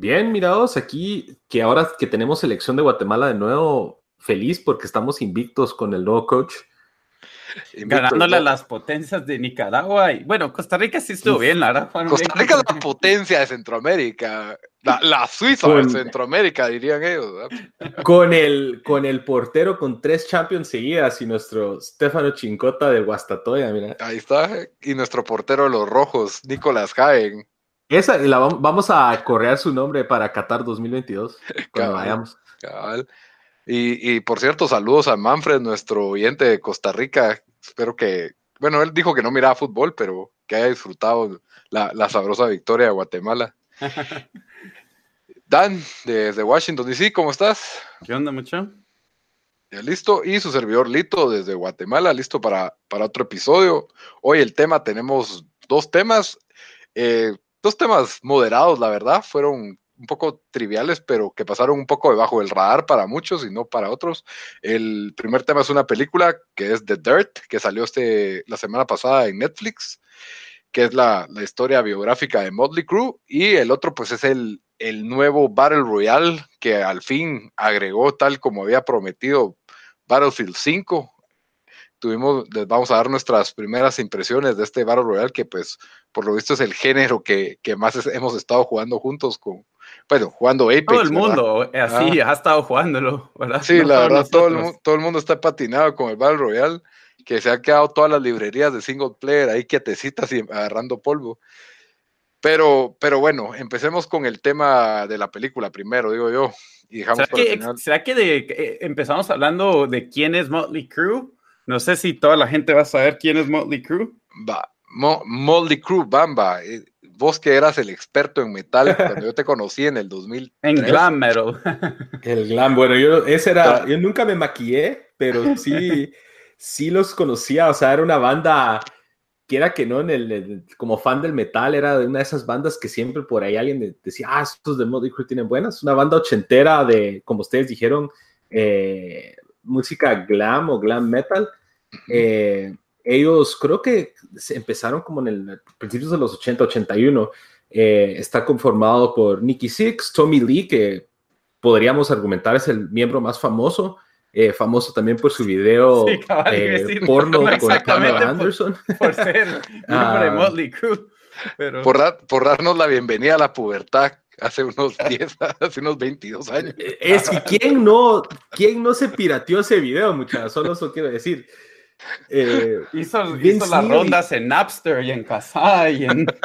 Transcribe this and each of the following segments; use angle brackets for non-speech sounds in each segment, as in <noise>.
Bien, mirados, aquí que ahora que tenemos selección de Guatemala de nuevo, feliz porque estamos invictos con el nuevo coach. Ganándole a las potencias de Nicaragua. Y, bueno, Costa Rica sí estuvo bien, la verdad. Costa Rica es la potencia de Centroamérica. La, Suiza de Centroamérica, dirían ellos. Con el, con el portero con tres Champions seguidas y nuestro Stefano Chincota del Guastatoya, mira. Ahí está. Y nuestro portero de los rojos, Nicolás Jaén. Esa, la, vamos a correr su nombre para Qatar 2022, <laughs> cuando vayamos. Y, por cierto, saludos a Manfred, nuestro oyente de Costa Rica. Espero que, bueno, él dijo que no miraba fútbol, pero que haya disfrutado la, sabrosa victoria de Guatemala. <laughs> Dan, desde Washington DC, ¿cómo estás? ¿Qué onda, mucho? Ya listo. Y su servidor Lito desde Guatemala, listo para, para otro episodio. Hoy el tema, tenemos dos temas. Eh, dos temas moderados, la verdad, fueron un poco triviales, pero que pasaron un poco debajo del radar para muchos y no para otros. El primer tema es una película que es The Dirt, que salió este, la semana pasada en Netflix, que es la, historia biográfica de Motley Crue, y el otro pues es el, el nuevo Battle Royale que al fin agregó tal como había prometido Battlefield 5 tuvimos, les vamos a dar nuestras primeras impresiones de este Battle Royale, que pues por lo visto es el género que, más hemos estado jugando juntos con, bueno, jugando Apex. Todo el mundo, eh, así, ha estado jugándolo, ¿verdad? Sí, la verdad, todo el, todo el mundo está patinado con el Battle Royale, que se han quedado todas las librerías de single player ahí quietecitas y agarrando polvo. Pero, pero bueno, empecemos con el tema de la película primero, digo yo. Y dejamos ¿Será, que, ¿Será que de, eh, empezamos hablando de quién es Motley Crue? No sé si toda la gente va a saber quién es Motley Crue. Va, Motley Crue, Bamba. Eh, vos que eras el experto en metal <laughs> cuando yo te conocí en el 2000. En glam metal. El glam, bueno, yo ese era, yo nunca me maquillé, pero sí, <laughs> sí los conocía, o sea, era una banda quiera que no, en el, como fan del metal, era de una de esas bandas que siempre por ahí alguien decía, ah, estos de Motley Crue tienen buenas, una banda ochentera de, como ustedes dijeron, eh, música glam o glam metal, eh, ellos creo que empezaron como en el principios de los 80, 81. Eh, está conformado por Nicky Six, Tommy Lee, que podríamos argumentar es el miembro más famoso, eh, famoso también por su video <laughs> porno <laughs> con Pamela Anderson. Por, ser <laughs> ah. Motley Crue. Por, por, darnos la bienvenida a la pubertad hace unos 10, hace unos 22 años. Es que quién no, quién no se pirateó ese video, muchachos, solo eso quiero decir. Eh, hizo, las rondas en Napster y en Casa y en... <laughs>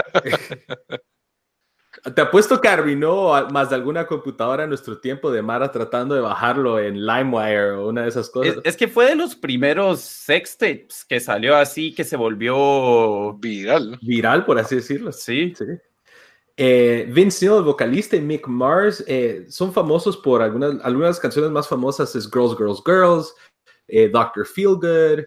Te apuesto que arruinó más de alguna computadora en nuestro tiempo de Mara tratando de bajarlo en LimeWire o una de esas cosas. Es, que fue de los primeros sextapes que salió así, que se volvió viral. Viral, por así decirlo. Sí. sí. Eh, Vince Neil, el vocalista, y Mick Mars eh, son famosos por algunas, algunas canciones más famosas es Girls, Girls, Girls, eh, Doctor Feelgood,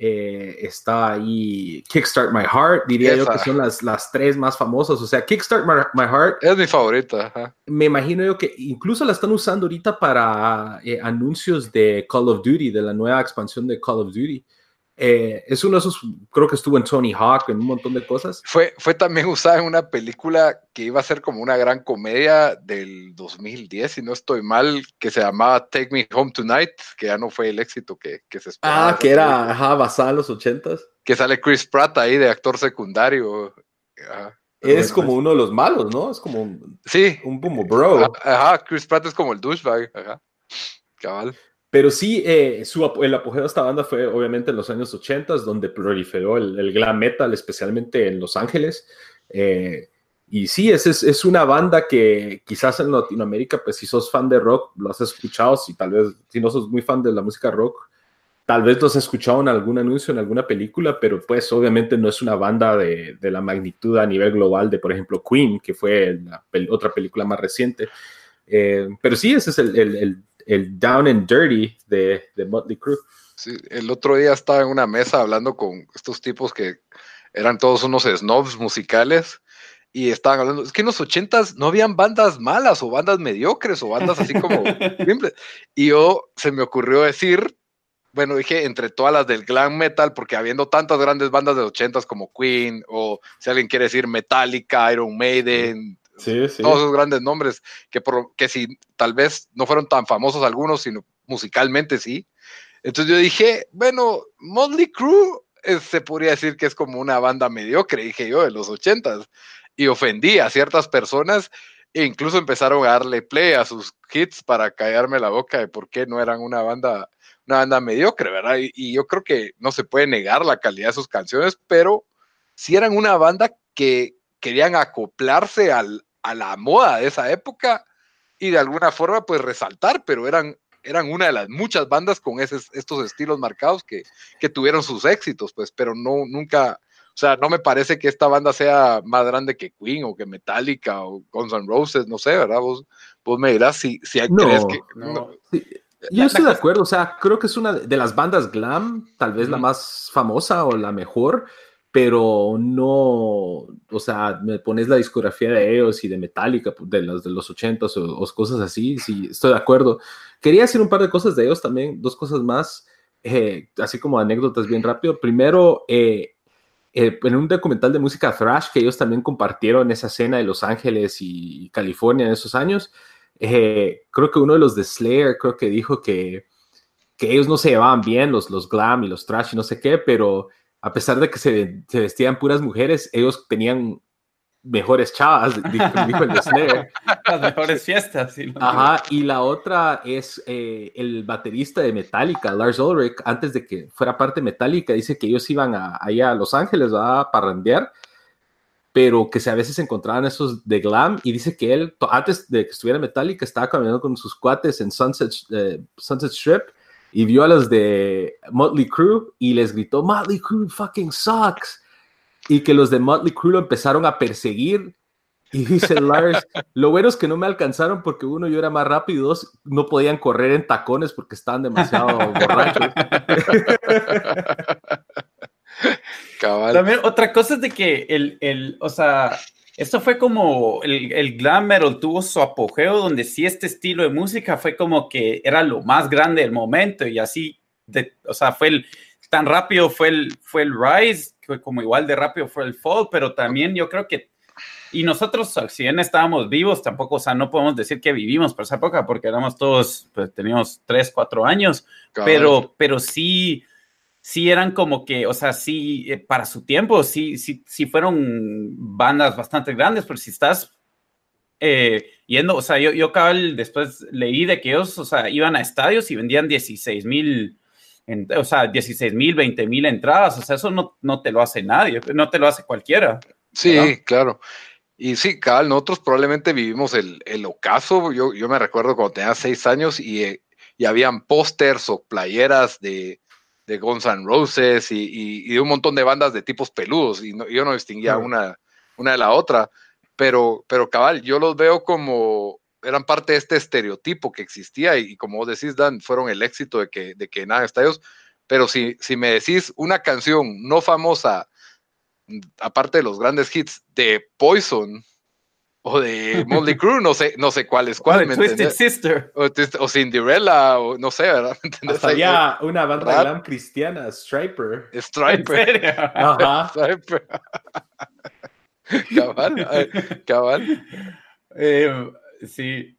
eh, está ahí Kickstart My Heart, diría yo que son las, las tres más famosas. O sea, Kickstart My, Heart es mi favorita. Me imagino yo que incluso la están usando ahorita para eh, anuncios de Call of Duty, de la nueva expansión de Call of Duty. Eh, es uno de esos, creo que estuvo en Tony Hawk, en un montón de cosas. Fue, fue también usada en una película que iba a ser como una gran comedia del 2010, si no estoy mal, que se llamaba Take Me Home Tonight, que ya no fue el éxito que, se esperaba. Ah, que era basada en los ochentas. Que sale Chris Pratt ahí de actor secundario. es como uno de los malos, ¿no? Es como un, sí. un boom bro. Ajá, Chris Pratt es como el douchebag. Ajá. Cabal. Pero sí, eh, su, el apogeo de esta banda fue obviamente en los años 80, donde proliferó el, glam metal, especialmente en Los Ángeles. Eh, y sí, es, es, una banda que quizás en Latinoamérica, pues si sos fan de rock, lo has escuchado, si tal vez, si no sos muy fan de la música rock, tal vez los he escuchado en algún anuncio, en alguna película, pero pues obviamente no es una banda de, de la magnitud a nivel global de, por ejemplo, Queen, que fue la otra película más reciente. Eh, pero sí, ese es el, Down and Dirty de, de Motley Crue. Sí, el otro día estaba en una mesa hablando con estos tipos que eran todos unos snobs musicales y estaban hablando, es que en los ochentas no habían bandas malas o bandas mediocres o bandas así como <laughs> simples. Y yo se me ocurrió decir, bueno, dije entre todas las del glam metal, porque habiendo tantas grandes bandas de ochentas como Queen o si alguien quiere decir Metallica, Iron Maiden, todos esos grandes nombres que, por, que si tal vez no fueron tan famosos algunos, sino musicalmente sí. Entonces yo dije, bueno, Motley Crue eh, se podría decir que es como una banda mediocre, dije yo, de los ochentas y ofendí a ciertas personas e incluso empezaron a darle play a sus hits para callarme la boca de por qué no eran una banda, una banda mediocre, ¿verdad? Y, yo creo que no se puede negar la calidad de sus canciones, pero si eran una banda que querían acoplarse al, a la moda de esa época y de alguna forma pues resaltar, pero eran, eran una de las muchas bandas con esos, estos estilos marcados que, que tuvieron sus éxitos, pues, pero no, nunca, o sea, no me parece que esta banda sea más grande que Queen o que Metallica o Guns N' Roses, no sé, ¿verdad? Vos, vos me dirás si, si crees que... No. Yo estoy de acuerdo, o sea, creo que es una de las bandas glam, tal vez la más famosa o la mejor, pero no, o sea, me pones la discografía de ellos y de Metallica, pues, de los de los 80 o, cosas así, sí, estoy de acuerdo. Quería decir un par de cosas de ellos también, dos cosas más, eh, así como anécdotas bien rápido. Primero, eh, eh, en un documental de música thrash que ellos también compartieron esa escena de Los Ángeles y California en esos años, creo que uno de los de Slayer creo que dijo que, que ellos no se llevaban bien, los, los glam y los trash y no sé qué, pero a pesar de que se, se vestían puras mujeres, ellos tenían mejores chavas, dijo, el de <laughs> Las mejores fiestas. Ajá, y la otra es eh, el baterista de Metallica, Lars Ulrich, antes de que fuera parte de Metallica, dice que ellos iban a, allá a Los Ángeles a parrandear, pero que se, a veces encontraban esos de glam, y dice que él, antes de que estuviera Metallica, estaba caminando con sus cuates en Sunset, eh, Sunset Strip, y vio a los de Motley Crue, y les gritó, Motley Crue fucking sucks y que los de Motley Crue lo empezaron a perseguir. Y dice <laughs> Lars, lo bueno es que no me alcanzaron porque uno yo era más rápido y dos no podían correr en tacones porque estaban demasiado <laughs> borrachos. También otra cosa es de que el, el o sea, esto fue como el, el glam metal tuvo su apogeo donde sí este estilo de música fue como que era lo más grande del momento y así, de, o sea, fue el, tan rápido fue el, fue el rise como igual de rápido fue el fall, pero también yo creo que, y nosotros, si bien estábamos vivos, tampoco, o sea, no podemos decir que vivimos por esa época, porque éramos todos, pues teníamos tres, cuatro años, pero, pero sí, sí eran como que, o sea, sí, eh, para su tiempo, sí, sí, sí fueron bandas bastante grandes, pero si estás eh, yendo, o sea, yo, yo cabal después leí de que ellos, o sea, iban a estadios y vendían 16 mil o sea, 16 mil, 20 mil entradas, o sea, eso no, no te lo hace nadie, no te lo hace cualquiera. Sí, claro. Y sí, cabal, nosotros probablemente vivimos el, el ocaso. Yo, yo me recuerdo cuando tenía seis años y, eh, y habían pósters o playeras de, de Guns N' Roses y, y, de un montón de bandas de tipos peludos. Y yo no distinguía una, una de la otra. Pero, pero cabal, yo los veo como, eran parte de este estereotipo que existía y, como vos decís, Dan, fueron el éxito de que, de que nada estadios. Pero si, si me decís una canción no famosa, mm, aparte de los grandes hits de Poison o de Molly Crew, no sé, no sé cuál es cuál. Twisted Sister. O, Cinderella, o no sé, ¿verdad? Hasta una banda glam cristiana, Striper. Striper. Ajá. <laughs> Striper. cabal, cabal. Eh, Sí.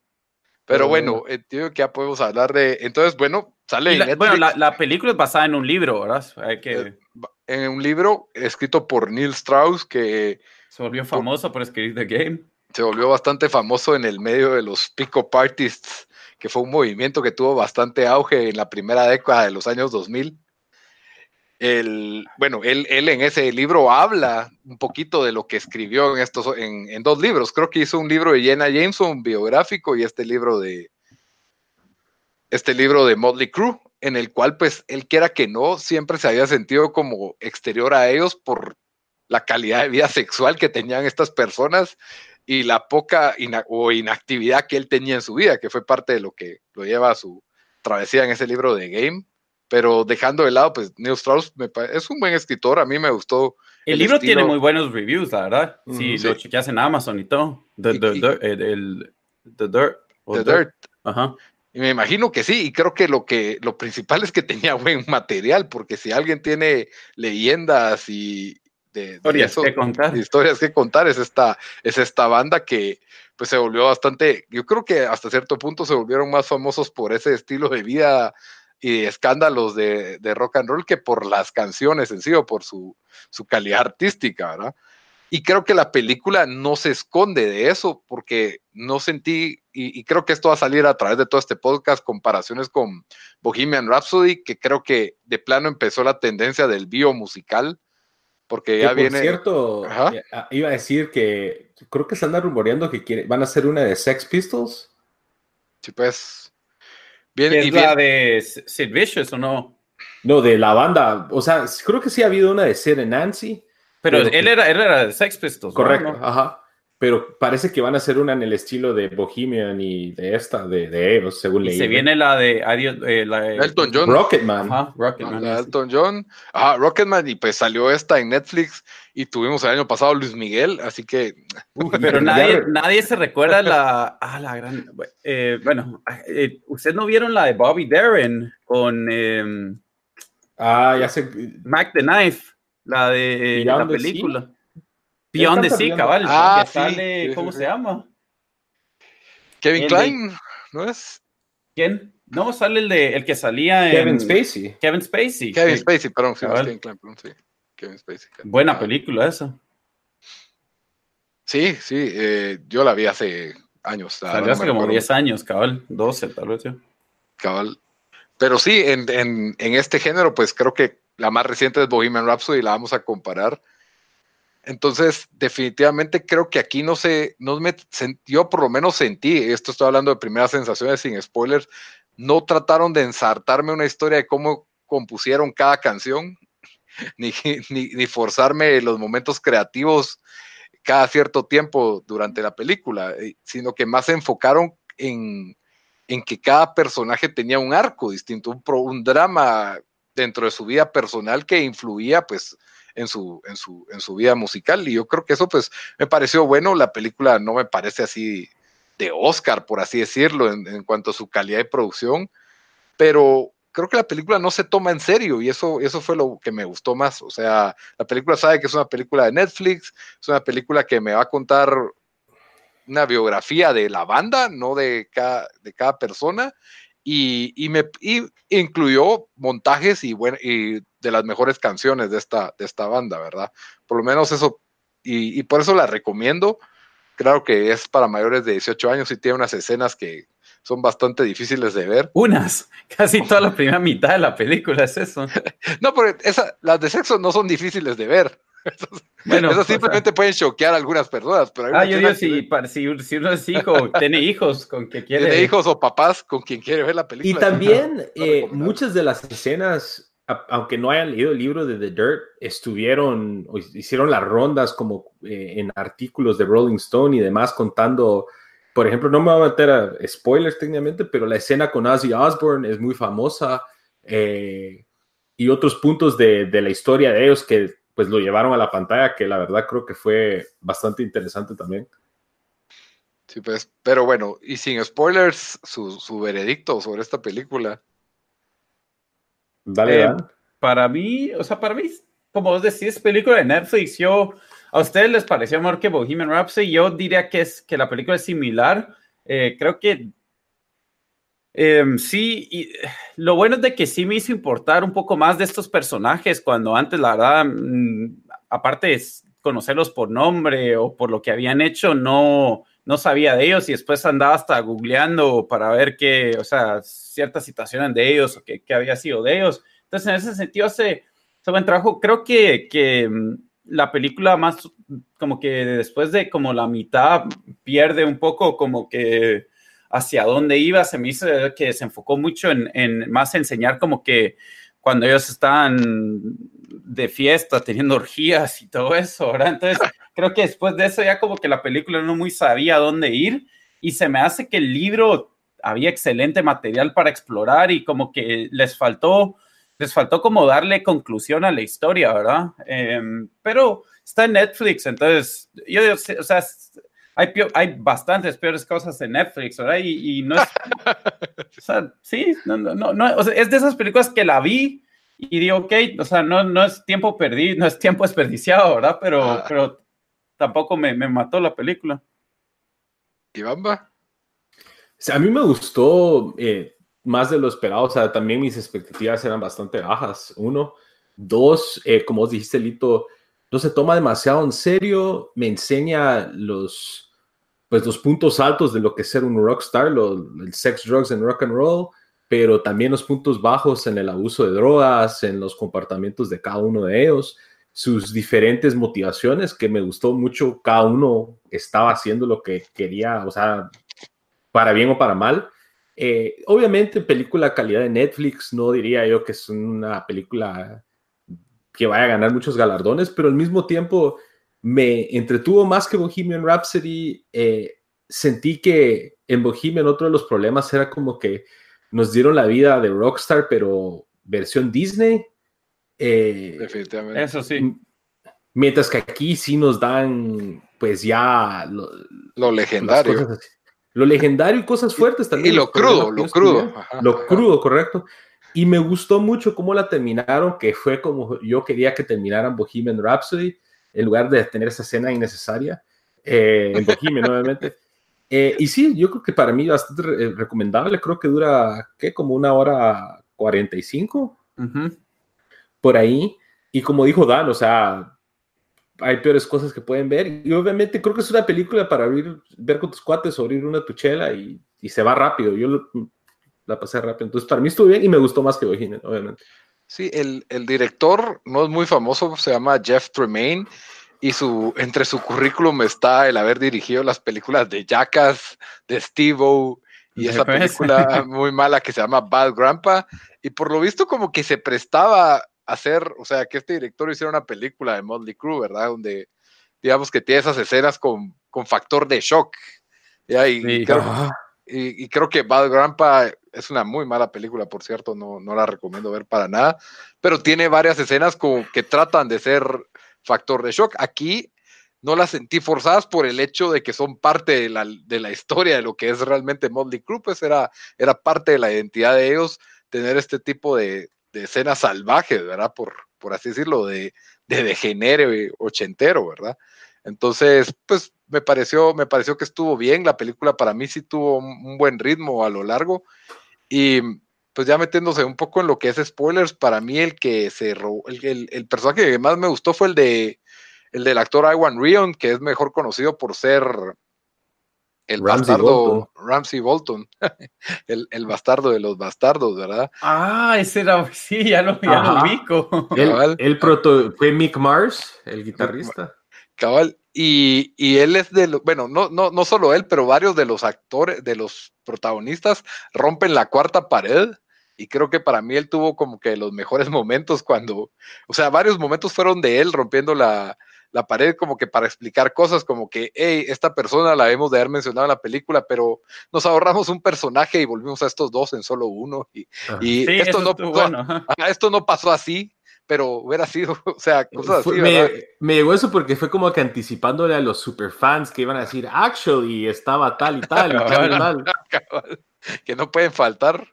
Pero bueno, entiendo que ya podemos hablar de. Entonces, bueno, sale. La, bueno, la, película es basada en un libro, ¿verdad? Hay que... Eh, en un libro escrito por Neil Strauss que. Se volvió famoso por escribir The Game. Se volvió bastante famoso en el medio de los pick-up que fue un movimiento que tuvo bastante auge en la primera década de los años 2000 el, bueno, él, él, en ese libro habla un poquito de lo que escribió en estos, en, dos libros. Creo que hizo un libro de Jenna Jameson biográfico y este libro de este libro de Motley Crue. en el cual pues él quiera que no, siempre se había sentido como exterior a ellos por la calidad de vida <laughs> sexual que tenían estas personas y la poca o inactividad que él tenía en su vida, que fue parte de lo que lo lleva a su travesía en ese libro de Game. Pero dejando de lado, pues Neil Strauss es un buen escritor, a mí me gustó. El, libro tiene muy buenos reviews, la verdad. Sí, lo chequeas en Amazon y todo. The, el, the Dirt. The Dirt. Ajá. Y me imagino que sí, y creo que lo que lo principal es que tenía buen material, porque si alguien tiene leyendas y de, historias, que contar. historias que contar, es esta, es esta banda que pues se volvió bastante, yo creo que hasta cierto punto se volvieron más famosos por ese estilo de vida y escándalos de, de rock and roll que por las canciones en sí o por su, su calidad artística, ¿verdad? Y creo que la película no se esconde de eso, porque no sentí, y, creo que esto va a salir a través de todo este podcast, comparaciones con Bohemian Rhapsody, que creo que de plano empezó la tendencia del bio musical, porque ya viene. cierto, eh, iba a decir que creo que se anda rumoreando que van a hacer una de Sex Pistols. Sí, pues. Viene, ¿Es la de Sid Vicious o no? No, de la banda. O sea, creo que sí ha habido una de Sid and Nancy. Pero, él, era, él era de Sex Pistols. Correcto, ajá. Pero parece que van a hacer una en el estilo de Bohemian y de esta, de, de ellos, según leí. Se viene la de, eh, Elton John. Rocketman. Ajá, Rocketman. La Elton John. Ajá, Rocketman. Y pues salió esta en Netflix y tuvimos el año pasado Luis Miguel, así que. <laughs> pero nadie, nadie se recuerda la. <laughs> Ah, la gran. Eh, bueno, eh, ¿ustedes no vieron la de Bobby Darren con. Em, ah, ya sé. Mac the Knife. La de la película. Beyond the Sea, cabal. Ah, sale, ¿cómo se llama? Kevin Klein, ¿no es? ¿Quién? No, sale el de el que salía en Kevin Spacey. Kevin Spacey. Kevin Spacey, perdón, sí, Kevin Klein, perdón, sí. Kevin Spacey. Buena película esa. Sí, sí, eh, yo la vi hace años. Salió hace como 10 años, cabal, 12 tal vez. Cabal. Pero sí, en, en, en este género, pues creo que la más reciente es Bohemian Rhapsody y la vamos a comparar. Entonces, definitivamente creo que aquí no sé, no me, yo por lo menos sentí, esto estoy hablando de primeras sensaciones sin spoilers, no trataron de ensartarme una historia de cómo compusieron cada canción, <laughs> ni, ni, forzarme los momentos creativos cada cierto tiempo durante la película, eh, sino que más se enfocaron en, en que cada personaje tenía un arco distinto, un, un drama dentro de su vida personal que influía pues en su, en su, en su vida musical. Y yo creo que eso pues me pareció bueno. La película no me parece así de Oscar, por así decirlo, en, cuanto a su calidad de producción, pero creo que la película no se toma en serio y eso, eso fue lo que me gustó más. O sea, la película sabe que es una película de Netflix, es una película que me va a contar una biografía de la banda, no de cada, de cada persona, y, me incluyó montajes y, de las mejores canciones de esta, de esta banda, ¿verdad? Por lo menos eso, y, por eso la recomiendo. Claro que es para mayores de 18 años y tiene unas escenas que son bastante difíciles de ver. Unas, <laughs> casi toda la primera mitad de la película es eso. <laughs> no, porque esa, las de sexo no son difíciles de ver. Bueno, eso simplemente pueden choquear a algunas personas. Pero ah, yo digo, si, si, uno es hijo, <laughs> tiene hijos con quien quiere. Tiene hijos o papás con quien quiere ver la película. Y también eh, muchas de las escenas, aunque no hayan leído el libro de The Dirt, estuvieron, o hicieron las rondas como eh, en artículos de Rolling Stone y demás contando. Por ejemplo, no me voy a meter a spoilers técnicamente, pero la escena con Ozzy Osbourne es muy famosa. Eh, y otros puntos de, de la historia de ellos que pues lo llevaron a la pantalla, que la verdad creo que fue bastante interesante también. Sí, pues, pero bueno, y sin spoilers, su, veredicto sobre esta película. Dale, eh, Para mí, o sea, para mí, como vos decís, película de Netflix, yo, a ustedes les pareció mejor que Bohemian Rhapsody, yo diría que, es, que la película es similar. Eh, creo que Em, sí, y lo bueno es de que sí me hizo importar un poco más de estos personajes cuando antes, la verdad, mm, aparte de conocerlos por nombre o por lo que habían hecho, no, no sabía de ellos y después andaba hasta googleando para ver qué, o sea, ciertas situaciones de ellos o qué, había sido de ellos. Entonces, en ese sentido, hace, hace buen trabajo. Creo que, que mm, la película más como que después de como la mitad pierde un poco como que hacia dónde iba, se me hizo que se enfocó mucho en, en más enseñar como que cuando ellos estaban de fiesta, teniendo orgías y todo eso, ¿verdad? Entonces, <laughs> creo que después de eso ya como que la película no muy sabía dónde ir y se me hace que el libro había excelente material para explorar y como que les faltó, les faltó como darle conclusión a la historia, ¿verdad? Em, pero está en Netflix, entonces, yo, o sea, hay, hay bastantes peores cosas en Netflix, ¿verdad? Y, no es, <laughs> o sea, sí, no, no, no, o sea, es de esas películas que la vi y digo, ok, o sea, no, no es tiempo perdido, no es tiempo desperdiciado, ¿verdad? Pero, ah. pero tampoco me, me, mató la película. ¿Y Bamba? a mí me gustó eh, más de lo esperado, o sea, también mis expectativas eran bastante bajas, uno. Dos, eh, como vos dijiste, Lito, no se toma demasiado en serio, me enseña los, pues, los puntos altos de lo que ser un rockstar, el sex, drugs and rock and roll, pero también los puntos bajos en el abuso de drogas, en los comportamientos de cada uno de ellos, sus diferentes motivaciones, que me gustó mucho, cada uno estaba haciendo lo que quería, o sea, para bien o para mal. Eh, obviamente, película calidad de Netflix, no diría yo que es una película que vaya a ganar muchos galardones, pero al mismo tiempo me entretuvo más que Bohemian Rhapsody. Eh, sentí que en Bohemian otro de los problemas era como que nos dieron la vida de Rockstar, pero versión Disney. Eh, Definitivamente. Eso sí. Mientras que aquí sí nos dan, pues ya. Lo, legendario. lo legendario y cosas fuertes también. Y lo crudo, lo crudo. lo crudo, correcto. Y me gustó mucho cómo la terminaron, que fue como yo quería que terminaran Bohemian Rhapsody, en lugar de tener esa escena innecesaria. Eh, en Bohemian, obviamente. <laughs> Eh, y sí, yo creo que para mí bastante eh, recomendable. Creo que dura, ¿qué? Como una hora 45 por ahí. Y como dijo Dan, o sea, hay peores cosas que pueden ver. Y obviamente creo que es una película para ver con tus cuates, abrir una tuchela y, y se va rápido. Yo la pasé rápido. Entonces, para mí estuvo bien y me gustó más que Bohemian, obviamente. Sí, el, el director no es muy famoso, se llama Jeff Tremaine y su, entre su currículum está el haber dirigido las películas de Jackass, de Steve-O y esa película <laughs> muy mala que se llama Bad Grandpa. Y por lo visto como que se prestaba a hacer, o sea, que este director hiciera una película de Motley Crue, ¿verdad? Donde digamos que tiene esas escenas con, con factor de shock. Y, creo, y, creo, que Bad Grandpa es una muy mala película, por cierto, no, no la recomiendo ver para nada, pero tiene varias escenas como que tratan de ser factor de shock. Aquí no las sentí forzadas por el hecho de que son parte de la, de la historia de lo que es realmente Motley Crue, pues era, era parte de la identidad de ellos tener este tipo de, de escenas salvajes, ¿verdad? Por, por así decirlo, de, de degenere ochentero, ¿verdad? Entonces, pues me pareció, me pareció que estuvo bien. La película para mí sí tuvo un buen ritmo a lo largo. Y pues ya metiéndose un poco en lo que es spoilers, para mí el que se el, el, personaje que más me gustó fue el de el del actor Iwan Rion, que es mejor conocido por ser el bastardo Ramsey Bolton, <laughs> el, bastardo de los bastardos, ¿verdad? Ah, ese era, sí, ya lo, ya ubico. El, proto, fue Mick Mars, el guitarrista. Cabal, y, y, él es de los, bueno, no, no, no solo él, pero varios de los actores, de los protagonistas rompen la cuarta pared y creo que para mí él tuvo como que los mejores momentos cuando, o sea, varios momentos fueron de él rompiendo la, la pared como que para explicar cosas como que, hey, esta persona la hemos de haber mencionado en la película, pero nos ahorramos un personaje y volvimos a estos dos en solo uno. Y, y esto, no, esto no pasó así, pero hubiera sido, <laughs> o sea, cosas así. Me, me, llegó eso porque fue como que anticipándole a los superfans que iban a decir, actually, estaba tal y tal y <laughs> tal y tal. <laughs> que no pueden faltar.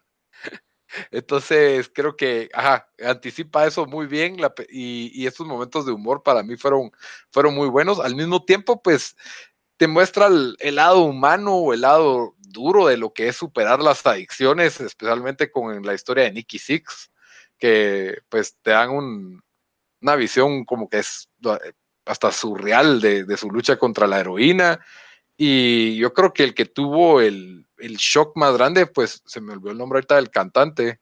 Entonces, creo que, ajá, anticipa eso muy bien y, y, estos momentos de humor para mí fueron, fueron muy buenos. Al mismo tiempo, pues, te muestra el, lado humano o el lado duro de lo que es superar las adicciones, especialmente con la historia de Nicky Six, que pues te dan una visión como que es hasta surreal de, de su lucha contra la heroína. Y yo creo que el que tuvo el, el shock más grande, pues se me olvidó el nombre ahorita del cantante.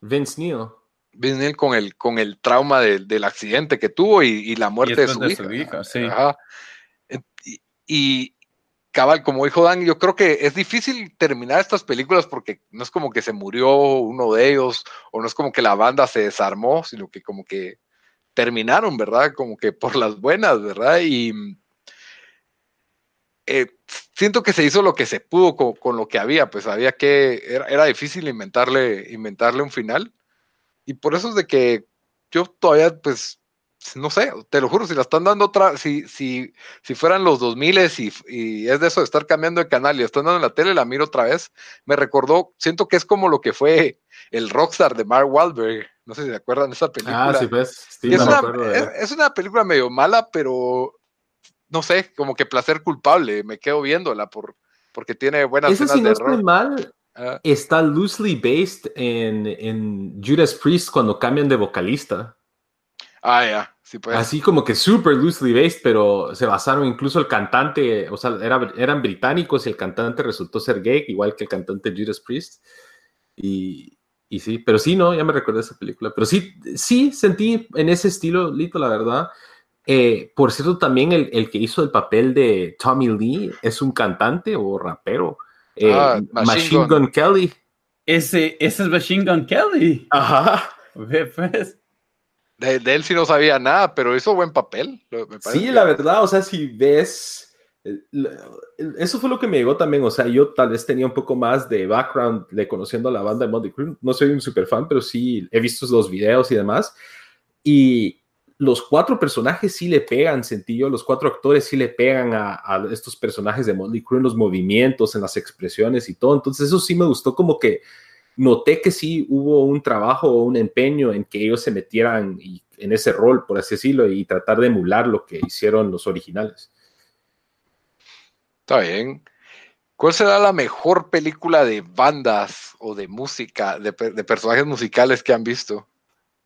Vince Neil. Vince Neil con el, con el trauma del accidente que tuvo y, la muerte de su hija. sí. Y, cabal, como dijo Dan, yo creo que es difícil terminar estas películas porque no es como que se murió uno de ellos o no es como que la banda se desarmó, sino que como que terminaron, ¿verdad? Como que por las buenas, ¿verdad? Y eh, siento que se hizo lo que se pudo con, lo que había, pues había que, era, era, difícil inventarle, inventarle un final. Y por eso es de que yo todavía, pues, no sé, te lo juro, si la están dando otra, si, si, si fueran los 2000 y, y es de eso de estar cambiando de canal y están dando en la tele, la miro otra vez, me recordó, siento que es como lo que fue el Rockstar de Mark Wahlberg, no sé si se acuerdan de esa película. Ah, sí, pues, es, una, es, una, película medio mala, pero no sé, como que placer culpable, me quedo viéndola por, porque tiene buenas escenas si no de mal, ah. está loosely based en, en, Judas Priest cuando cambian de vocalista. Ah, ya, sí pues. Así como que super loosely based, pero se basaron incluso el cantante, o sea, eran británicos y el cantante resultó ser gay, igual que el cantante Judas Priest. Y, y sí, pero sí, no, ya me recordé esa película. Pero sí, sí sentí en ese estilo, Lito, la verdad. Eh, por cierto, también el, que hizo el papel de Tommy Lee es un cantante o rapero. Eh, ah, Machine, Gun. Kelly. Ese, ese es Machine Gun Kelly. Ajá. Pues. De, él sí no sabía nada, pero hizo buen papel. sí, la verdad, o sea, si ves, eh, eso fue lo que me llegó también, o sea, yo tal vez tenía un poco más de background de conociendo a la banda de Motley Crue, no soy un super fan, pero sí he visto los videos y demás, y los cuatro personajes sí le pegan, sentí yo, los cuatro actores sí le pegan a, estos personajes de Motley Crue en los movimientos, en las expresiones y todo. Entonces eso sí me gustó como que noté que sí hubo un trabajo o un empeño en que ellos se metieran en ese rol, por así decirlo, y tratar de emular lo que hicieron los originales. Está bien. ¿Cuál será la mejor película de bandas o de música, de personajes musicales que han visto?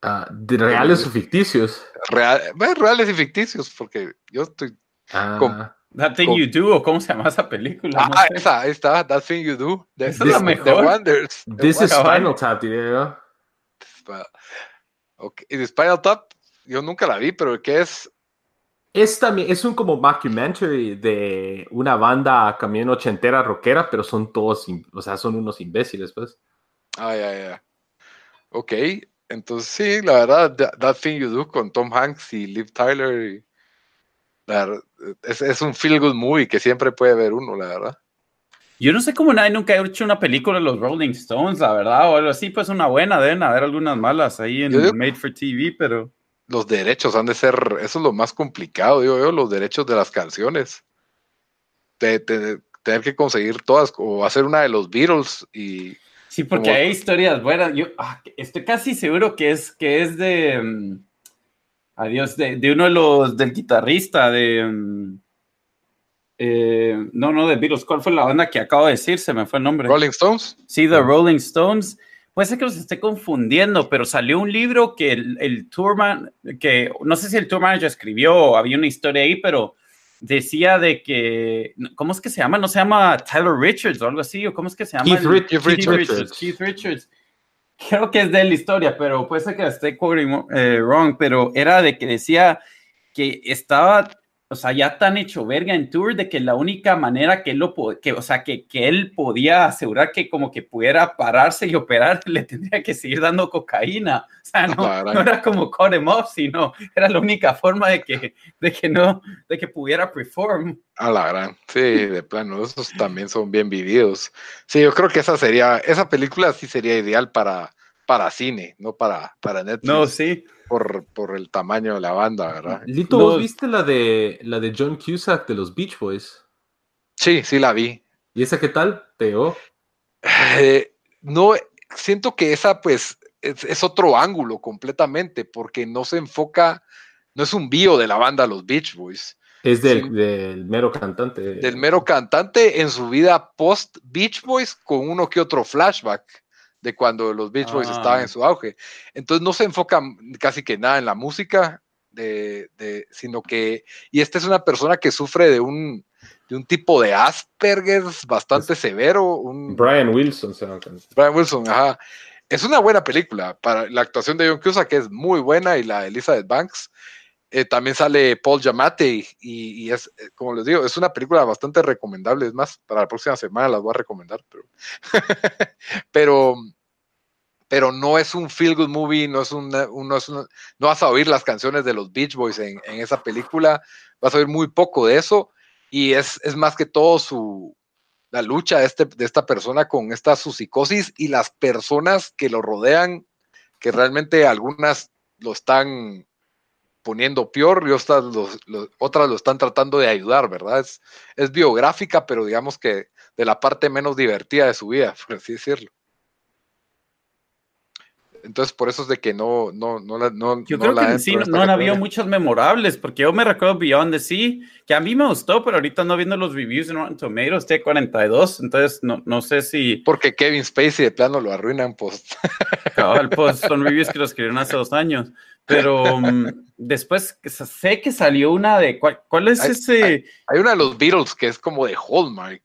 Ah, ¿De reales o ficticios? Real, reales y ficticios, porque yo estoy. Ah. That Thing You Do, o cómo se llama esa película. Ah, esa, ahí está, That Thing You Do. esa es la mejor. Wonders. This is Spinal Tap, diría Okay. Y de Spinal Tap, yo nunca la vi, pero ¿qué es? Es también, es un como documentary de una banda también ochentera rockera, pero son todos, o sea, son unos imbéciles, pues. Ah, ya, ya. Ok, entonces, sí, la verdad, That, Thing You Do con Tom Hanks y Liv Tyler, es, un feel good movie que siempre puede ver uno, la verdad. Yo no sé cómo nadie nunca ha hecho una película de los Rolling Stones, la verdad, o algo así, pues una buena, deben haber algunas malas ahí en Made for TV, pero... Los derechos han de ser, eso es lo más complicado, digo yo, los derechos de las canciones. tener que conseguir todas, o hacer una de los Beatles y Sí, porque hay historias buenas. Yo ah, estoy casi seguro que es, que es de. Mm, adiós, de, uno de los. del guitarrista de. Eh, no, no, de Beatles. ¿Cuál fue la banda que acabo de decir? Se me fue el nombre. Rolling Stones. Sí, The Rolling Stones. Puede ser que los esté confundiendo, pero salió un libro que el, el tourman, que no sé si el tour manager escribió, había una historia ahí, pero decía de que, ¿cómo es que se llama? ¿No se llama Tyler Richards o algo así? ¿O cómo es que se llama? Keith, Richards. Keith Richards. Creo que es de la historia, pero puede ser que esté eh, wrong, pero era de que decía que estaba o sea, ya tan hecho verga en tour de que la única manera que él lo que, o sea, que, que, él podía asegurar que como que pudiera pararse y operar, <laughs> le tendría que seguir dando cocaína. O sea, no, era como cut him off, sino era la única forma de que, de que no, de que pudiera perform. A la gran, sí, de plano, esos también son bien vividos. Sí, yo creo que esa sería, esa película sí sería ideal para, para cine, no para, para Netflix. No, sí por, el tamaño de la banda, ¿verdad? Lito, ¿vos viste la de, la de John Cusack de los Beach Boys? Sí, sí la vi. ¿Y esa qué tal? ¿Teo? Eh, no, siento que esa pues es, otro ángulo completamente, porque no se enfoca, no es un bio de la banda Los Beach Boys. Es del, del, mero cantante. Del mero cantante en su vida post Beach Boys con uno que otro flashback de cuando los Beach Boys estaban en ah. su auge. Entonces no se enfoca casi que nada en la música, de, sino que, y esta es una persona que sufre de un, de un tipo de Asperger bastante severo. Un, Brian Wilson. Brian Wilson, ajá. Es una buena película para la actuación de John Cusack, que es muy buena, y la de Elizabeth Banks. Eh, también sale Paul Giamatti y, es, eh, como les digo, es una película bastante recomendable. Es más, para la próxima semana las voy a recomendar, pero, <laughs> pero, pero no es un feel good movie, no es una, no es no vas a oír las canciones de los Beach Boys en, en, esa película, vas a oír muy poco de eso y es, es más que todo su, la lucha de, este, de esta persona con esta su psicosis y las personas que lo rodean, que realmente algunas lo están poniendo peor y otras, otras lo están tratando de ayudar, ¿verdad? Es, es biográfica, pero digamos que de la parte menos divertida de su vida, <laughs> por así decirlo. Entonces, por eso es de que no, no, no la. No, yo creo que sí, no, han habido muchos memorables, porque yo me recuerdo Beyond the Sea, que a mí me gustó, pero ahorita no viendo los reviews en Rotten Tomatoes, T42, entonces no, no sé si. Porque Kevin Spacey de plano lo arruinan, post. <laughs> Cabal, post, son reviews que los escribieron hace dos años. Pero um, después sé que salió una de. ¿Cuál, cuál es ese? Hay, una de los Beatles que es como de Hallmark.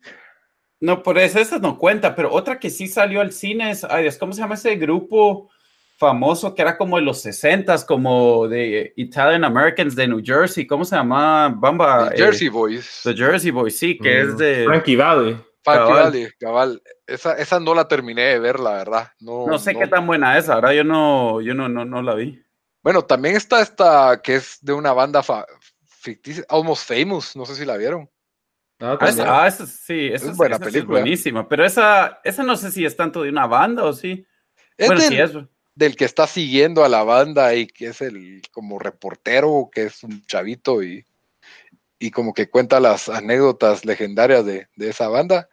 No, por eso esa no cuenta, pero otra que sí salió al cine es. Ay, ¿cómo se llama ese grupo? Famoso que era como de los 60 como de Italian Americans de New Jersey, ¿cómo se llama? Bamba. The Jersey Boys. The Jersey Boys, sí, que es mm. de. Frankie Valley. Frankie Valley, cabal. Esa, esa no la terminé de ver, la verdad. No, no sé qué tan buena es, ahora yo no, yo no, no, no la vi. Bueno, también está esta que es de una banda ficticia, Almost Famous, no sé si la vieron. Ah, ah esa, sí, esa, es, buena película. buenísima, pero esa, esa no sé si es tanto de una banda o sí. Es bueno, sí, eso del que está siguiendo a la banda y que es el como reportero, que es un chavito y, y como que cuenta las anécdotas legendarias de, esa banda.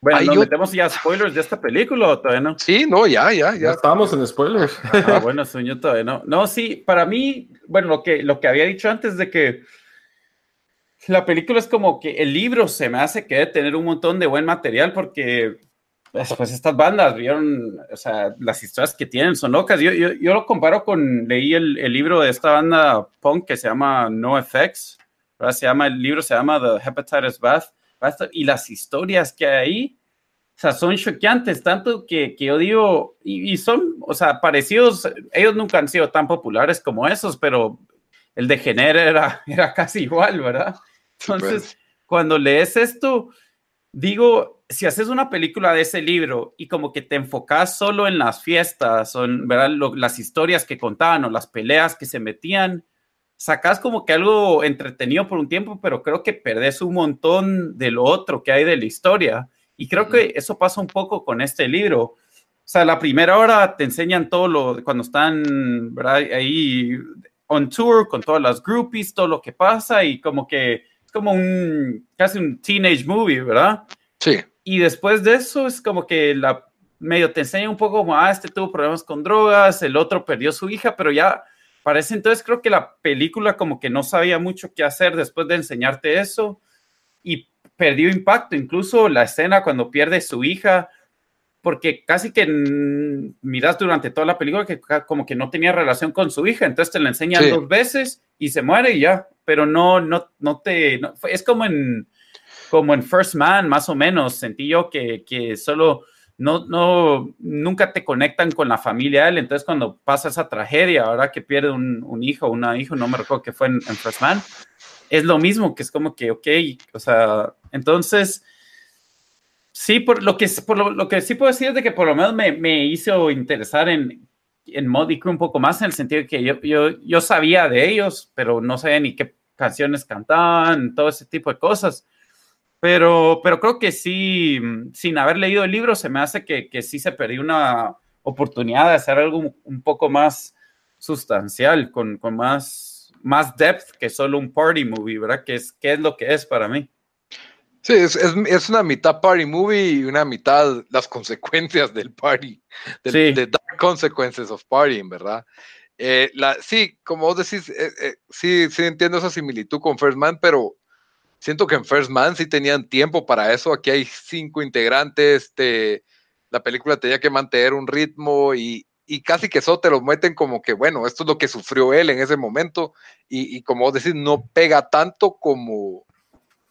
Bueno, ¿nos metemos ya spoilers de esta película todavía no? Sí, no, ya, ya, ya. estábamos en spoilers. Ah, bueno, señor, todavía no. No, sí, para mí, bueno, lo que, lo que había dicho antes de que la película es como que el libro se me hace que debe tener un montón de buen material porque pues, pues, estas bandas, vieron, o sea, las historias que tienen son locas. Yo, yo, yo lo comparo con, leí el, el, libro de esta banda punk que se llama No Effects, ¿verdad? Se llama, el libro se llama The Hepatitis Bath, y las historias que hay ahí, o sea, son choqueantes, tanto que, que yo digo, y, y, son, o sea, parecidos, ellos nunca han sido tan populares como esos, pero el de Jenner era, <laughs> era casi igual, ¿verdad? Entonces, pues. cuando lees esto, digo, si haces una película de ese libro y como que te enfocas solo en las fiestas en ¿verdad? las historias que contaban o las peleas que se metían, sacas como que algo entretenido por un tiempo, pero creo que perdés un montón de lo otro que hay de la historia. Y creo que eso pasa un poco con este libro. O sea, la primera hora te enseñan todo lo, cuando están ¿verdad? ahí on tour con todas las groupies, todo lo que pasa y como que es como un, casi un teenage movie, ¿verdad? Sí. Y después de eso es como que la medio te enseña un poco como, ah, este tuvo problemas con drogas, el otro perdió su hija, pero ya parece entonces creo que la película como que no sabía mucho qué hacer después de enseñarte eso y perdió impacto, incluso la escena cuando pierde su hija, porque casi que miras durante toda la película que como que no tenía relación con su hija, entonces te la enseñan dos veces y se muere y ya, pero no, no, no te, es como en como en First Man, más o menos, sentí yo que, que solo no, no, nunca te conectan con la familia él, entonces cuando pasa esa tragedia, ahora que pierde un, un hijo, una hija, no me recuerdo que fue en, First Man, es lo mismo, que es como que, ok, o sea, entonces, sí, por lo que, por lo, que sí puedo decir es de que por lo menos me, me hizo interesar en, en Modi un poco más, en el sentido de que yo, yo, yo sabía de ellos, pero no sabía ni qué canciones cantaban, todo ese tipo de cosas. Pero, pero creo que sí, sin haber leído el libro, se me hace que, que sí se perdió una oportunidad de hacer algo un poco más sustancial, con, con más, más depth que solo un party movie, ¿verdad? Que es, qué es lo que es para mí. Sí, es, es, es, una mitad party movie y una mitad las consecuencias del party, del, sí. dark consequences of partying, ¿verdad? Eh, la, sí, como vos decís, eh, eh, sí, sí entiendo esa similitud con First Man, pero siento que en First Man sí tenían tiempo para eso. Aquí hay cinco integrantes, este, la película tenía que mantener un ritmo y, casi que eso te lo meten como que, bueno, esto es lo que sufrió él en ese momento y, como vos decís, no pega tanto como,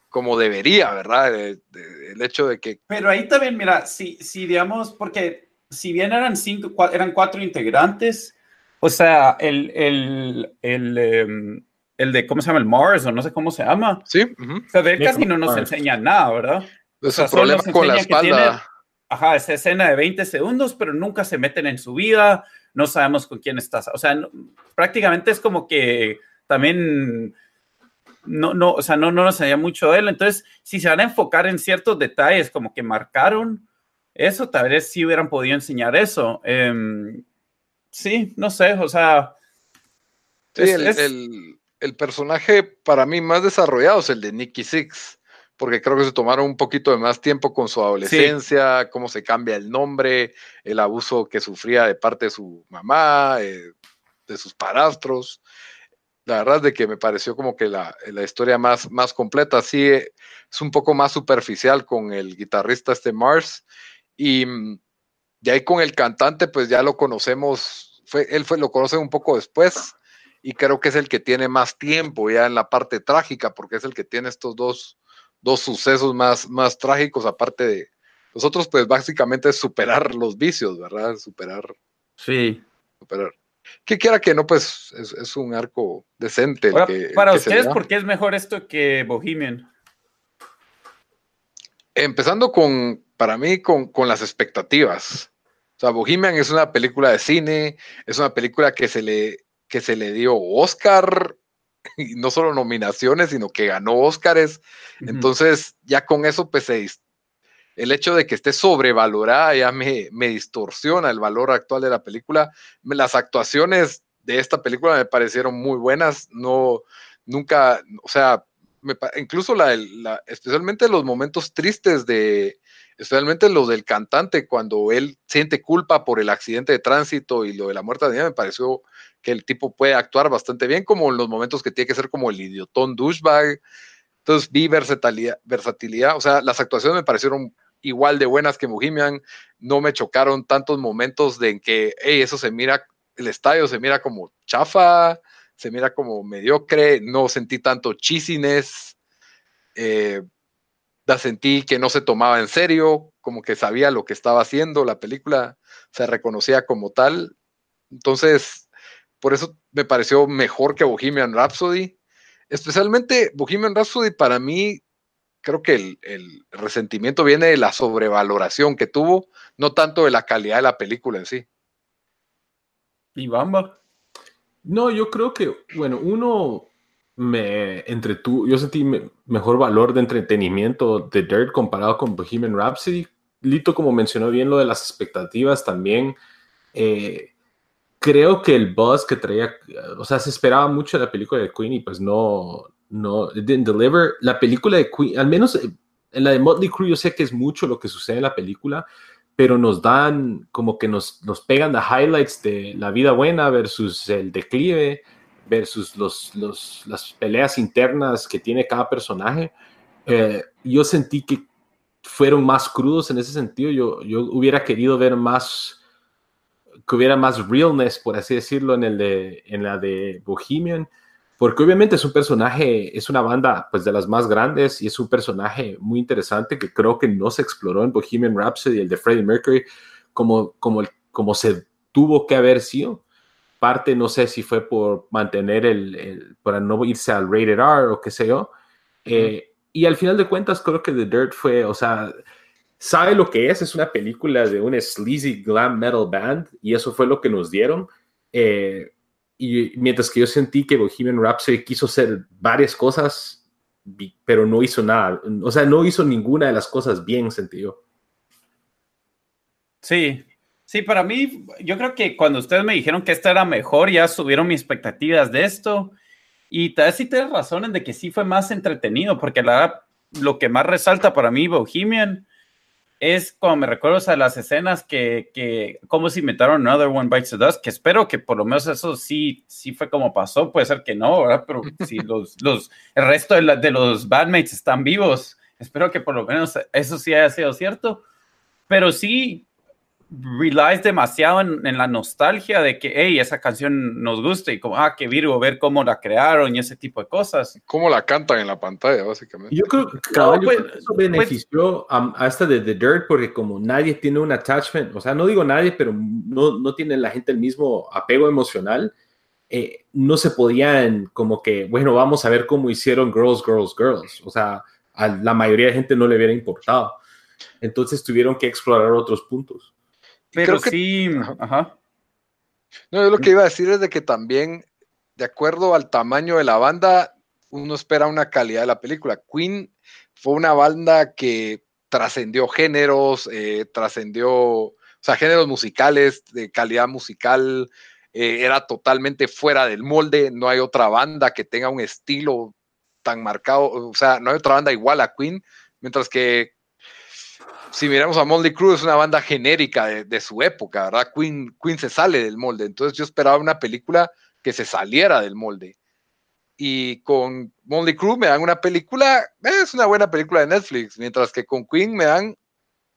como debería, ¿verdad? el hecho de que... Pero ahí también, mira, si, si digamos, porque si bien eran cinco, eran cuatro integrantes, O sea, el, el, el, em, el, de, ¿cómo se llama? El Mars, o no sé cómo se llama. Sí. O sea, de él casi no nos enseña nada, ¿verdad? Es o sea, problema con la espalda. ajá, esa escena de 20 segundos, pero nunca se meten en su vida, no sabemos con quién estás. O sea, prácticamente es como que también no, no, o sea, no, no nos enseña mucho de él. Entonces, si se van a enfocar en ciertos detalles como que marcaron eso, tal vez sí hubieran podido enseñar eso. Eh, sí, no sé, o sea. Sí, el, personaje para mí más desarrollado es el de Nicky Six, porque creo que se tomaron un poquito de más tiempo con su adolescencia, cómo se cambia el nombre, el abuso que sufría de parte de su mamá, eh, de sus parastros. La verdad es de que me pareció como que la, historia más, más completa, sí, eh, es un poco más superficial con el guitarrista este Mars. Y mm, de ahí con el cantante, pues ya lo conocemos él fue, lo conoce un poco después y creo que es el que tiene más tiempo ya en la parte trágica, porque es el que tiene estos dos, dos sucesos más, más trágicos, aparte de los otros, pues básicamente es superar los vicios, ¿verdad? Superar. Sí. Superar. Que quiera que no, pues es, un arco decente. para ustedes, ¿por qué es mejor esto que Bohemian? Empezando con, para mí, con, con las expectativas. O sea, Bohemian es una película de cine, es una película que se le, que se le dio Oscar, y no solo nominaciones, sino que ganó Oscars. Entonces, ya con eso, pues el hecho de que esté sobrevalorada ya me, me, distorsiona el valor actual de la película. Las actuaciones de esta película me parecieron muy buenas. No, nunca, o sea, incluso la, la, especialmente los momentos tristes de, especialmente lo del cantante, cuando él siente culpa por el accidente de tránsito y lo de la muerte de niña, me pareció que el tipo puede actuar bastante bien, como en los momentos que tiene que ser como el idiotón douchebag. Entonces vi versatilidad, versatilidad, o sea, las actuaciones me parecieron igual de buenas que Bohemian, no me chocaron tantos momentos de en que, hey, eso se mira, el estadio se mira como chafa, se mira como mediocre, no sentí tanto cheesiness. Eh, sentí que no se tomaba en serio, como que sabía lo que estaba haciendo, la película se reconocía como tal. Entonces, por eso me pareció mejor que Bohemian Rhapsody. Especialmente Bohemian Rhapsody para mí, creo que el, resentimiento viene de la sobrevaloración que tuvo, no tanto de la calidad de la película en sí. ¿Y Bamba? No, yo creo que, bueno, uno me entretuvo, yo sentí mejor valor de entretenimiento de Dirt comparado con Bohemian Rhapsody. Lito, como mencionó bien lo de las expectativas también, eh, creo que el buzz que traía, o sea, se esperaba mucho de la película de Queen y pues no, no, didn't deliver. La película de Queen, al menos en la de Motley Crue, yo sé que es mucho lo que sucede en la película, pero nos dan como que nos, nos pegan the highlights de la vida buena versus el declive versus los, los, las peleas internas que tiene cada personaje, eh, yo sentí que fueron más crudos en ese sentido. Yo, yo hubiera querido ver más, que hubiera más realness, por así decirlo, en, el de, en la de Bohemian, porque obviamente es un personaje, es una banda pues de las más grandes y es un personaje muy interesante que creo que no se exploró en Bohemian Rhapsody, el de Freddie Mercury, como, como, como se tuvo que haber sido parte, no sé si fue por mantener el, para no irse al rated R o qué sé yo. Eh, y al final de cuentas, creo que The Dirt fue, o sea, sabe lo que es, es una película de un sleazy glam metal band y eso fue lo que nos dieron. Eh, y mientras que yo sentí que Bohemian Rhapsody quiso hacer varias cosas, pero no hizo nada, o sea, no hizo ninguna de las cosas bien, sentí yo. Sí, Sí, para mí, yo creo que cuando ustedes me dijeron que esta era mejor, ya subieron mis expectativas de esto. Y tal vez sí tienes razón en de que sí fue más entretenido, porque la lo que más resalta para mí Bohemian es cuando me recuerdo a las escenas que, que cómo se inventaron Another One Bites the Dust, que espero que por lo menos eso sí, sí fue como pasó, puede ser que no, ¿verdad? Pero si <laughs> los, los, el resto de, de los bandmates están vivos, espero que por lo menos eso sí haya sido cierto. Pero sí, relies demasiado en, la nostalgia de que, hey, esa canción nos gusta y como, ah, qué Virgo, ver cómo la crearon y ese tipo de cosas. Cómo la cantan en la pantalla, básicamente. Yo creo que pues, eso pues benefició a, esta de The Dirt porque como nadie tiene un attachment, o sea, no digo nadie, pero no, no tiene la gente el mismo apego emocional, eh, no se podían como que, bueno, vamos a ver cómo hicieron Girls, Girls, Girls. O sea, a la mayoría de gente no le hubiera importado. Entonces tuvieron que explorar otros puntos. Pero sí, ajá. No, lo que iba a decir es de que también, de acuerdo al tamaño de la banda, uno espera una calidad de la película. Queen fue una banda que trascendió géneros, eh, trascendió, o sea, géneros musicales, de calidad musical, eh, era totalmente fuera del molde. No hay otra banda que tenga un estilo tan marcado, o sea, no hay otra banda igual a Queen, mientras que si miramos a Moldy Crew, es una banda genérica de, su época, ¿verdad? Queen, Queen se sale del molde, entonces yo esperaba una película que se saliera del molde. Y con Moldy Crew me dan una película, es una buena película de Netflix, mientras que con Queen me dan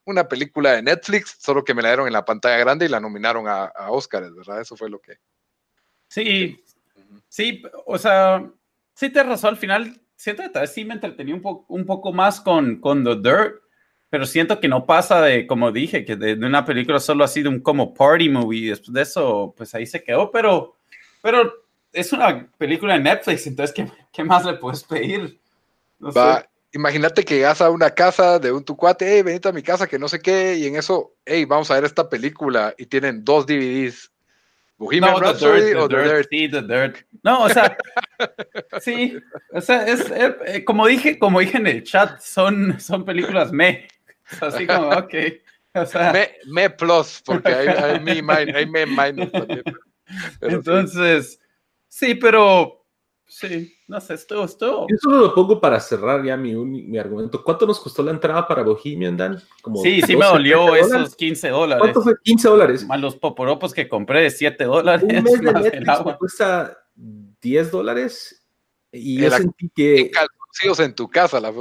una película de Netflix, solo que me la dieron en la pantalla grande y la nominaron a, a Oscars, ¿verdad? Eso fue lo que. Sí, sí, o sea, sí te razón, al final siento que tal vez sí me entretení un, un poco más con, con The Dirt, pero siento que no pasa de, como dije, que de, una película solo ha sido un como party movie. Después de eso, pues ahí se quedó. Pero, pero es una película de Netflix, entonces, ¿qué, qué más le puedes pedir? No Imagínate que llegas a una casa de un tu cuate, hey, venite a mi casa, que no sé qué, y en eso, hey, vamos a ver esta película, y tienen dos DVDs. Bohemian no, Rhapsody o The Dirt. Sí, The Dirt. No, o sea, <laughs> sí, o sea, es, eh, como dije, como dije en el chat, son, son películas me. <laughs> Así como, ok. O sea, me, me plus, porque hay, hay, me, hay me minus también. Entonces, sí. pero sí, no sé, esto, esto. Yo solo lo pongo para cerrar ya mi, mi argumento. ¿Cuánto nos costó la entrada para Bohemian, Dan? Como sí, sí me dolió esos 15 dólares. ¿Cuánto fue? 15 dólares. Más los poporopos que compré de 7 dólares. Un mes de <laughs> Netflix me cuesta 10 dólares. Y yo sentí que. En tu casa, la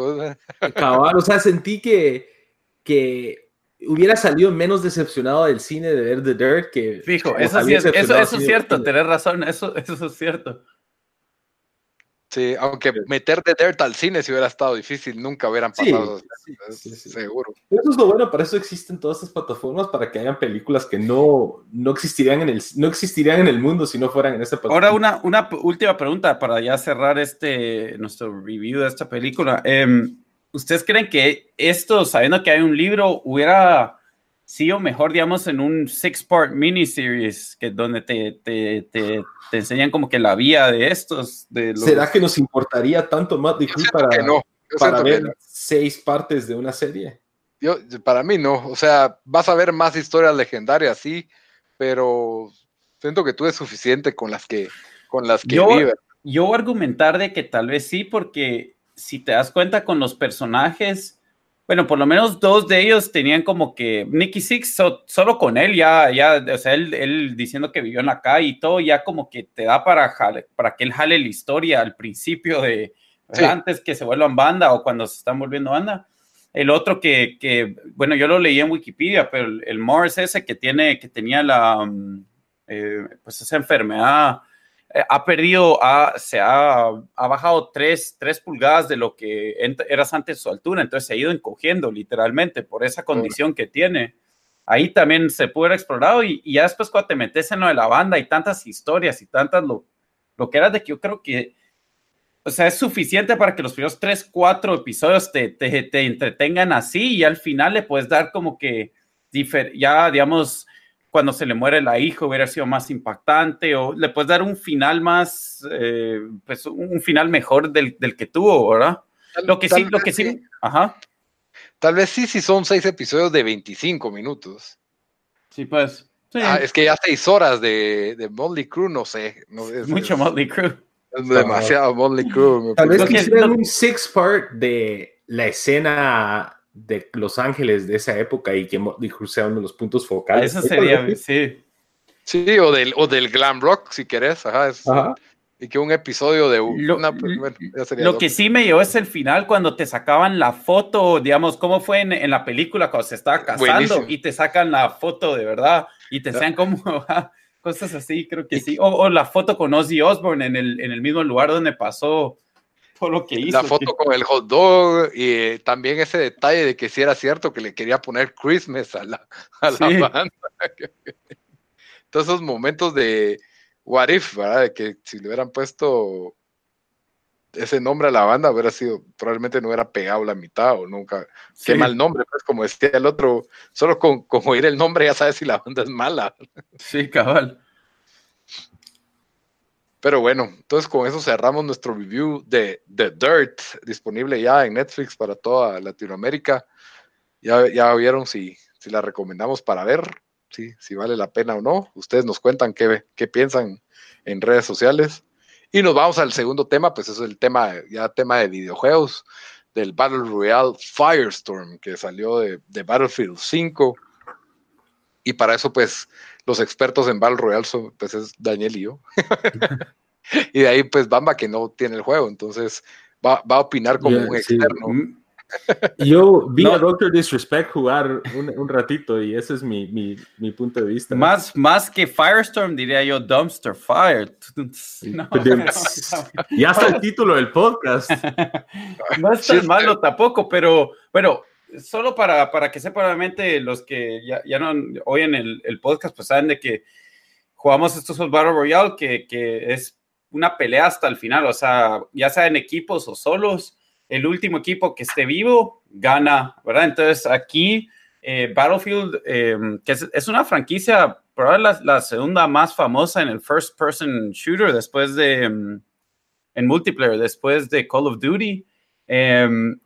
Cabal, o sea, sentí que que hubiera salido menos decepcionado del cine de ver The Dirt que... Fijo, eso, es, eso, es cierto, tenés razón, eso, eso es cierto. Sí, aunque meter The Dirt al cine si hubiera estado difícil, nunca hubieran pasado, seguro. Eso es lo bueno, para eso existen todas estas plataformas, para que hayan películas que no, no, existirían, en el, no existirían en el mundo si no fueran en esta plataforma. Ahora una, una última pregunta para ya cerrar este, nuestro review de esta película. Eh, ¿Ustedes creen que esto, sabiendo que hay un libro, hubiera sido mejor, digamos, en un six-part miniseries, que donde te, te, te, enseñan como que la vía de estos? De ¿Será que nos importaría tanto más para, para ver seis partes de una serie? Yo, para mí no, o sea, vas a ver más historias legendarias, sí, pero siento que tú es suficiente con las que, con las que yo, Yo argumentar de que tal vez sí, porque si te das cuenta con los personajes, bueno, por lo menos dos de ellos tenían como que Nicky Six, solo con él, ya, ya, o sea, él, diciendo que vivió en la calle y todo, ya como que te da para, para que él jale la historia al principio de antes que se vuelvan banda o cuando se están volviendo banda. El otro que, que bueno, yo lo leí en Wikipedia, pero el, Morris ese que tiene, que tenía la, mm, eh, pues esa enfermedad eh, ha perdido, se ha, ha bajado 3, pulgadas de lo que eras antes su altura, entonces se ha ido encogiendo literalmente por esa condición que tiene. Ahí también se puede haber explorado y, ya después cuando te metes en lo de la banda y tantas historias y tantas lo, lo que era de que yo creo que, o sea, es suficiente para que los primeros 3, 4 episodios te, te, te entretengan así y al final le puedes dar como que ya, digamos, cuando se le muere la hija hubiera sido más impactante o le puedes dar un final más, eh, pues un final mejor del, del que tuvo, ¿verdad? lo que sí, lo que sí, ajá. Tal vez sí, si son seis episodios de 25 minutos. Sí, pues. Ah, es que ya seis horas de, de Motley Crue, no sé. es, Mucho Motley Crue. Es demasiado Motley Crue. Tal vez quisieran un six part de la escena de Los Ángeles de esa época y que sea uno de los puntos focales. Eso sería, sí. Sí, o del, o del glam rock, si querés. Ajá, y que un episodio de lo, una, lo que sí me llevó es el final cuando te sacaban la foto, digamos, cómo fue en, en la película cuando se estaba casando y te sacan la foto de verdad y te sean como <laughs> cosas así, creo que sí. O, o, la foto con Ozzy Osbourne en el, en el mismo lugar donde pasó todo lo que hizo. La foto con el hot dog y también ese detalle de que sí era cierto que le quería poner Christmas a la, a la banda. <laughs> Todos esos momentos de what if, ¿verdad? De que si le hubieran puesto ese nombre a la banda hubiera sido, probablemente no hubiera pegado la mitad o nunca. Qué mal nombre, pues como decía el otro, solo con, con, oír el nombre ya sabes si la banda es mala. Sí, cabal. Pero bueno, entonces con eso cerramos nuestro review de The Dirt, disponible ya en Netflix para toda Latinoamérica. Ya, ya vieron si, si la recomendamos para ver si vale la pena o no. Ustedes nos cuentan qué, qué piensan en redes sociales. Y nos vamos al segundo tema, pues es el tema, ya tema de videojuegos, del Battle Royale Firestorm, que salió de, de Battlefield 5. Y para eso, pues, los expertos en Battle Royale son, pues, es Daniel y yo. <laughs> y de ahí, pues, Bamba, que no tiene el juego, entonces va, va a opinar como un externo. Mm, yo vi a Doctor Disrespect jugar un, ratito y ese es mi, mi, mi, punto de vista. Más, más que Firestorm, diría yo Dumpster Fire. <laughs> ya está el título del podcast. <laughs> no es tan malo tampoco, pero bueno, solo para, para que sepan realmente los que ya, ya no oyen el, el, podcast, pues saben de que jugamos estos Battle Royale, que, que es una pelea hasta el final, o sea, ya sea en equipos o solos el último equipo que esté vivo gana, ¿verdad? Entonces aquí eh, Battlefield, em, que es, una franquicia, probablemente la, segunda más famosa en el first person shooter después de, em, en multiplayer, después de Call of Duty. Em,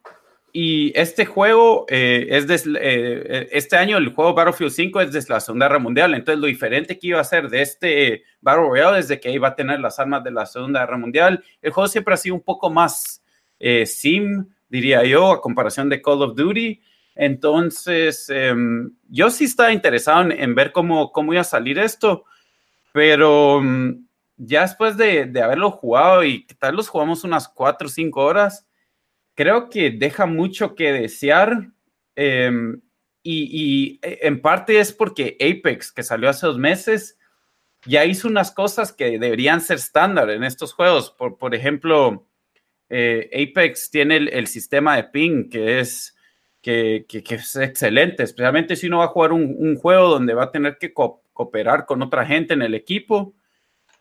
y este juego eh, es eh, este año el juego Battlefield 5 es desde la Segunda Guerra Mundial. Entonces lo diferente que iba a ser de este Battle Royale es de que iba a tener las armas de la Segunda Guerra Mundial. El juego siempre ha sido un poco más eh, sim, diría yo, a comparación de Call of Duty. Entonces, em, yo sí estaba interesado en, ver cómo, cómo iba a salir esto, pero em, ya después de, de, haberlo jugado y tal los jugamos unas cuatro o cinco horas, creo que deja mucho que desear. Em, y, y, e, en parte es porque Apex, que salió hace dos meses, ya hizo unas cosas que deberían ser estándar en estos juegos. Por, por ejemplo, eh, Apex tiene el, sistema de ping que es, que, es excelente, especialmente si uno va a jugar un, juego donde va a tener que cooperar con otra gente en el equipo.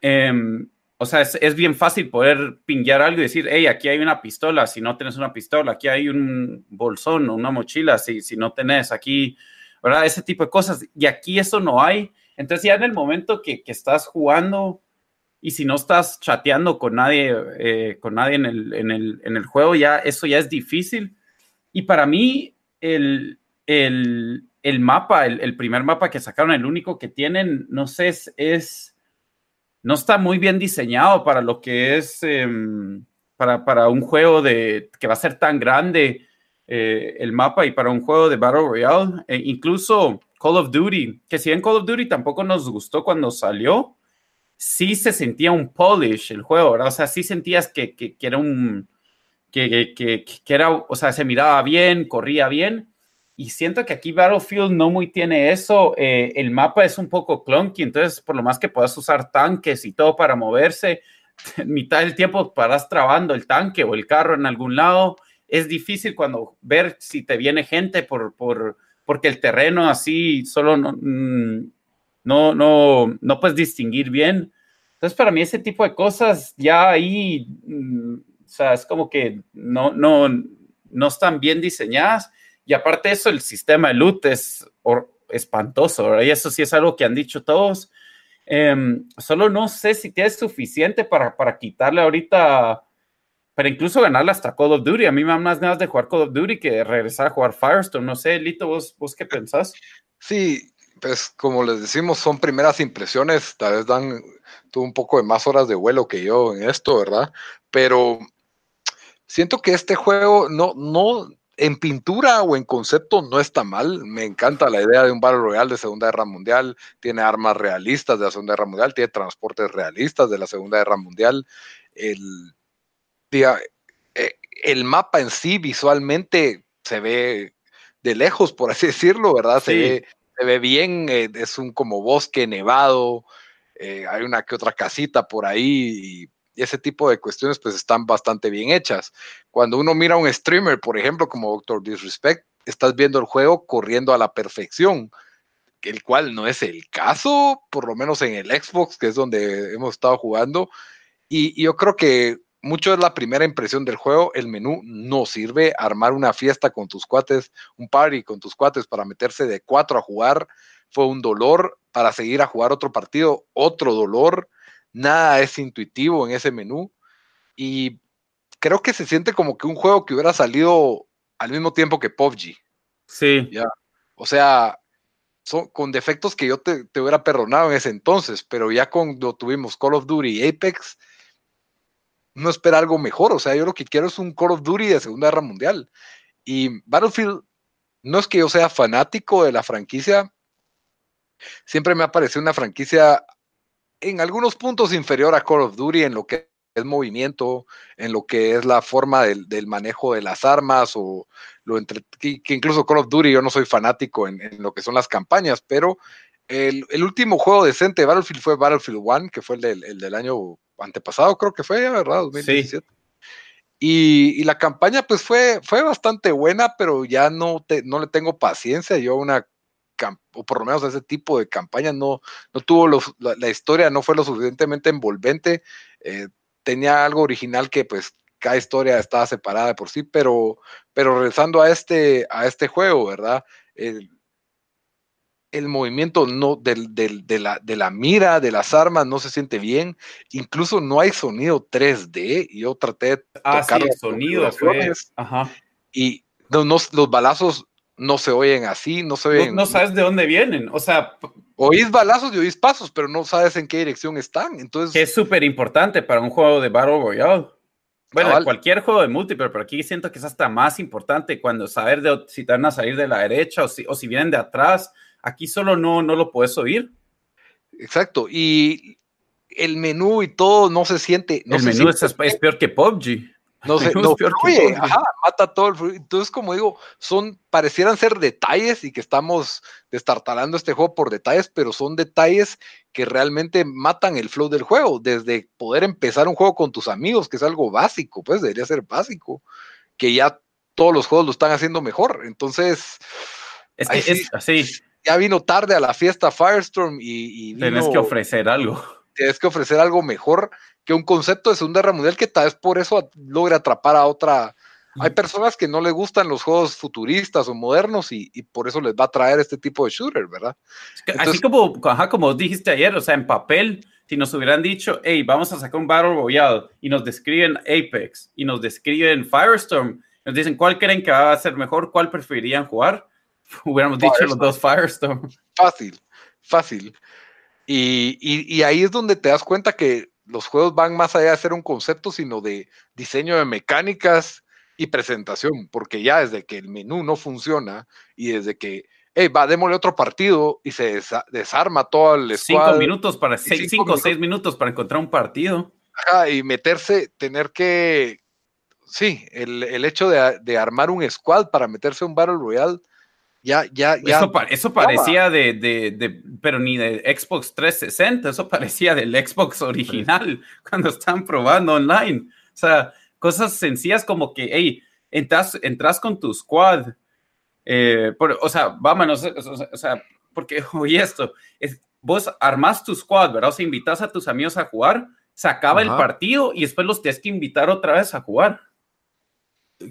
Em, o sea, es, bien fácil poder pinguear algo y decir, hey, aquí hay una pistola, si no tienes una pistola, aquí hay un bolsón o una mochila, si, si no tenés aquí, ¿verdad? Ese tipo de cosas. Y aquí eso no hay. Entonces ya en el momento que, que estás jugando y si no estás chateando con nadie, eh, con nadie en el, en, el, en el, juego, ya eso ya es difícil. Y para mí, el, el, mapa, el, primer mapa que sacaron, el único que tienen, no sé, es, es no está muy bien diseñado para lo que es, em, para, para, un juego de, que va a ser tan grande eh, el mapa y para un juego de Battle Royale. E incluso Call of Duty, que si en Call of Duty tampoco nos gustó cuando salió, sí se sentía un polish el juego. O sea, sí sentías que, que, era un, que, que, era, o sea, se miraba bien, corría bien. Y siento que aquí Battlefield no muy tiene eso. Eh, el mapa es un poco clunky, entonces por lo más que puedas usar tanques y todo para moverse, en <laughs> mitad del tiempo paras trabando el tanque o el carro en algún lado. Es difícil cuando ver si te viene gente por, por, porque el terreno así solo no, mm, no, no, no puedes distinguir bien. Entonces, para mí ese tipo de cosas ya ahí, mm, o sea, es como que no, no, no están bien diseñadas. Y aparte de eso, el sistema de loot es espantoso, Y eso sí es algo que han dicho todos. Em, solo no sé si tienes suficiente para, para quitarle ahorita, para incluso ganarle hasta Call of Duty. A mí me dan más ganas de jugar Call of Duty que regresar a jugar Firestone. No sé, Lito, ¿vos, vos qué pensás? Sí, pues como les decimos, son primeras impresiones, tal vez dan tú un poco de más horas de vuelo que yo en esto, ¿verdad? Pero siento que este juego no, no, en pintura o en concepto no está mal. Me encanta la idea de un Battle Royale de Segunda Guerra Mundial. Tiene armas realistas de la Segunda Guerra Mundial, tiene transportes realistas de la Segunda Guerra Mundial. El, eh, el mapa en sí visualmente se ve de lejos, por así decirlo, ¿verdad? Se, ve, se ve bien, eh, es un como bosque nevado, eh, hay una que otra casita por ahí y ese tipo de cuestiones pues están bastante bien hechas. Cuando uno mira a un streamer, por ejemplo, como Doctor Disrespect, estás viendo el juego corriendo a la perfección, el cual no es el caso, por lo menos en el Xbox, que es donde hemos estado jugando. Y, yo creo que mucho es la primera impresión del juego. El menú no sirve. Armar una fiesta con tus cuates, un party con tus cuates para meterse de cuatro a jugar fue un dolor. Para seguir a jugar otro partido, otro dolor nada es intuitivo en ese menú y creo que se siente como que un juego que hubiera salido al mismo tiempo que PUBG. Sí. Ya. O sea, son, con defectos que yo te, hubiera perdonado en ese entonces, pero ya cuando tuvimos Call of Duty y Apex, no espera algo mejor. O sea, yo lo que quiero es un Call of Duty de Segunda Guerra Mundial. Y Battlefield, no es que yo sea fanático de la franquicia, siempre me ha parecido una franquicia en algunos puntos inferior a Call of Duty en lo que es movimiento, en lo que es la forma del, manejo de las armas o lo entre, que, incluso Call of Duty yo no soy fanático en, lo que son las campañas, pero el, último juego decente de Battlefield fue Battlefield 1, que fue el del, año antepasado, creo que fue, ¿verdad? 2017. Y, y, la campaña pues fue, fue bastante buena, pero ya no, te, no le tengo paciencia. Yo una o por lo menos ese tipo de campaña no, no tuvo la, historia, no fue lo suficientemente envolvente, eh, tenía algo original que pues cada historia estaba separada de por sí, pero, pero regresando a este, a este juego, ¿verdad? El, movimiento no, del, de, la, de la mira, de las armas, no se siente bien. Incluso no hay sonido 3D. Yo traté de ah, tocar sí, sonido Y los balazos no se oyen así, no se oyen. No, sabes de dónde vienen, o sea. Oís balazos y oís pasos, pero no sabes en qué dirección están. Entonces. es súper importante para un juego de Battle Royale. Bueno, cualquier juego de multiplayer, pero aquí siento que es hasta más importante cuando saber de, si te van a salir de la derecha o si, o si vienen de atrás. Aquí solo no, no lo puedes oír. Exacto. Y el menú y todo no se siente. el menú es, es, peor que PUBG. No sé, <laughs> no fluye, ajá, mata todo el fluido. Entonces, como digo, son, parecieran ser detalles y que estamos destartalando este juego por detalles, pero son detalles que realmente matan el flow del juego. Desde poder empezar un juego con tus amigos, que es algo básico, pues debería ser básico, que ya todos los juegos lo están haciendo mejor. Entonces, es que es así. Ya vino tarde a la fiesta Firestorm y, y Tienes que ofrecer algo. Tienes que ofrecer algo mejor que un concepto de Segunda Guerra Mundial que tal vez por eso logra atrapar a otra. Hay personas que no les gustan los juegos futuristas o modernos y, por eso les va a traer este tipo de shooter, ¿verdad? Así como, como dijiste ayer, o sea, en papel, si nos hubieran dicho, hey, vamos a sacar un Battle Royale y nos describen Apex y nos describen Firestorm, nos dicen cuál creen que va a ser mejor, cuál preferirían jugar, <laughs> hubiéramos dicho los dos Firestorm. Fácil, fácil. Y, y, ahí es donde te das cuenta que los juegos van más allá de ser un concepto, sino de diseño de mecánicas y presentación, porque ya desde que el menú no funciona y desde que, hey, va, démosle otro partido y se desarma todo el Cinco minutos para, seis, cinco o seis minutos para encontrar un partido. Ajá, y meterse, tener que, sí, el, el hecho de, de, armar un squad para meterse a un Battle Royale ya, ya, ya. Eso, parecía de, de, pero ni de Xbox 360, eso parecía del Xbox original <laughs> cuando están probando online. O sea, cosas sencillas como que, hey, entras, entras con tu squad. Eh, o sea, vámonos, o sea, porque, <laughs> oye, esto, es, vos armas tu squad, ¿verdad? O sea, invitas a tus amigos a jugar, se acaba el partido y después los tienes que invitar otra vez a jugar.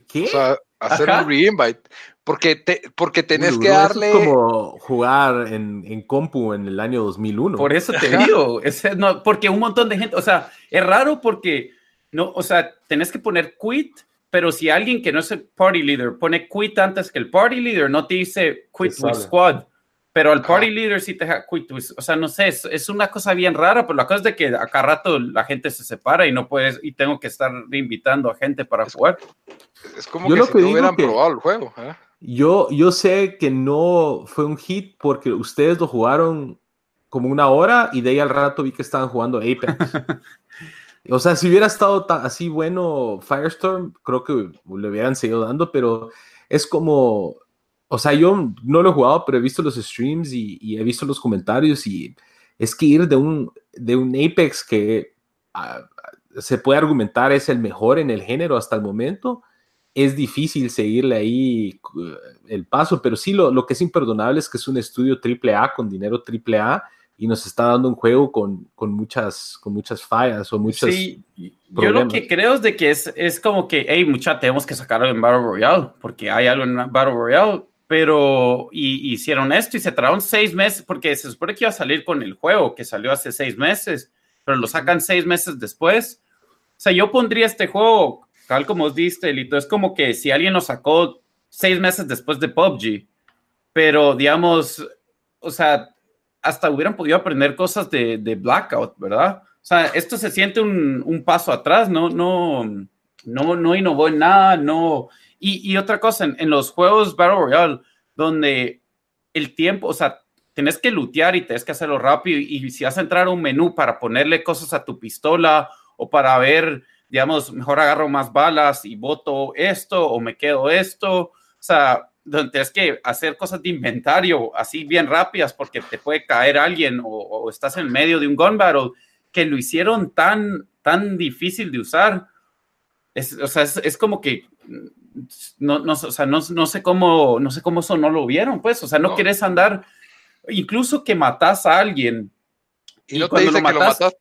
¿Qué? O sea, hacer un re-invite. Porque, te, porque tenés que darle. es como jugar en, en, compu en el año 2001. Por eso te digo. no, porque un montón de gente. O sea, es raro porque. No, o sea, tenés que poner quit, pero si alguien que no es el party leader pone quit antes que el party leader, no te dice quit with squad. Pero el party leader sí te deja quit O sea, no sé, es, es, una cosa bien rara, pero la cosa es de que acá rato la gente se separa y no puedes. Y tengo que estar invitando a gente para jugar. Es como que si no hubieran probado el juego. ¿eh? Yo, yo sé que no fue un hit porque ustedes lo jugaron como una hora y de ahí al rato vi que estaban jugando Apex. <laughs> o sea, si hubiera estado así bueno Firestorm, creo que le hubieran seguido dando, pero es como, o sea, yo no lo he jugado, pero he visto los streams y, he visto los comentarios y es que ir de un, de un Apex que ah, se puede argumentar es el mejor en el género hasta el momento, es difícil seguirle ahí eh, el paso, pero sí lo, lo que es imperdonable es que es un estudio AAA con dinero AAA y nos está dando un juego con, con muchas, con muchas fallas o muchas. Sí, yo lo que creo es de que es, es como que, hey, mucha, tenemos que sacarlo en Battle Royale, porque hay algo en Battle Royale, pero y, hicieron esto y se tardaron seis meses, porque se supone que iba a salir con el juego, que salió hace seis meses, pero lo sacan seis meses después. O sea, yo pondría este juego, tal como os diste, Lito, es como que si alguien lo sacó seis meses después de PUBG, pero digamos, o sea, hasta hubieran podido aprender cosas de, Blackout, ¿verdad? O sea, esto se siente un, paso atrás, no, no, no, no innovó en nada, no. Y, otra cosa, en, los juegos Battle Royale, donde el tiempo, o sea, tenés que lutear y tenés que hacerlo rápido. Y, si vas a entrar a un menú para ponerle cosas a tu pistola o para ver, digamos, mejor agarro más balas y voto esto o me quedo esto. O sea, donde tienes que hacer cosas de inventario así bien rápidas porque te puede caer alguien o, estás en medio de un gun battle, que lo hicieron tan, tan difícil de usar. Es, o sea, es, como que no, no, o sea, no, no, sé cómo, no sé cómo eso no lo vieron, pues, o sea, no, quieres andar, incluso que matas a alguien. Y, no te dice lo que lo mataste.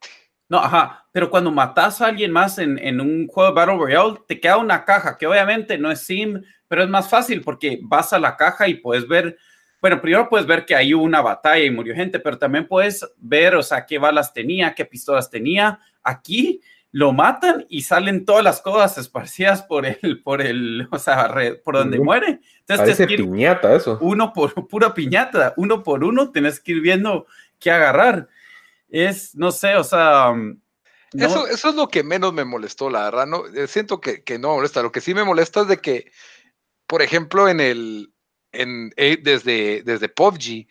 No, ajá, pero cuando matas a alguien más en, en, un juego de Battle Royale, te queda una caja que obviamente no es sim, pero es más fácil porque vas a la caja y puedes ver, bueno, primero puedes ver que hay una batalla y murió gente, pero también puedes ver, o sea, qué balas tenía, qué pistolas tenía. Aquí lo matan y salen todas las cosas esparcidas por el, por el, o sea, por donde muere. Entonces, Parece piñata eso. Uno por, <laughs> pura piñata, uno por uno tenés que ir viendo qué agarrar es, no sé, o sea... Mm, eso, eso es lo que menos me molestó, la verdad. No, eh, siento que, que, no molesta. Lo que sí me molesta es de que, por ejemplo, en el, en, eh, desde, desde PUBG,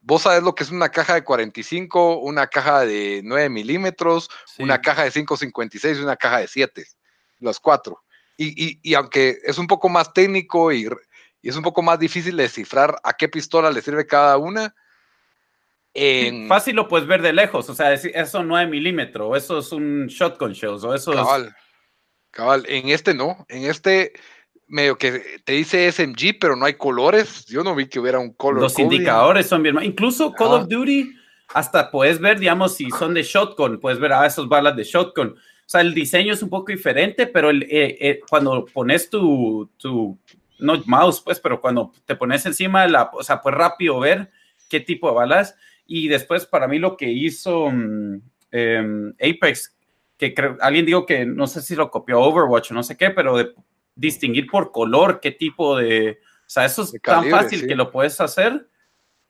vos sabes lo que es una caja de 45, una caja de 9 milímetros, una caja de 5.56 y una caja de 7, las cuatro. Y, y, y, aunque es un poco más técnico y, y, es un poco más difícil de descifrar a qué pistola le sirve cada una, Fácil lo puedes ver de lejos, o sea, eso no es milímetro, eso es un shotgun shells, o eso cabal, Cabal, en este no, en este medio que te dice SMG, pero no hay colores, yo no vi que hubiera un color. Los indicadores son bien, incluso Call of Duty, hasta puedes ver, digamos, si son de shotgun, puedes ver a ah, esos balas de shotgun. O sea, el diseño es un poco diferente, pero el, eh, eh, cuando pones tu, tu, no mouse, pues, pero cuando te pones encima de la, o sea, pues rápido ver qué tipo de balas y después, para mí, lo que hizo mm, em, Apex, que alguien dijo que no sé si lo copió Overwatch o no sé qué, pero de distinguir por color qué tipo de. O sea, eso es tan fácil que lo puedes hacer.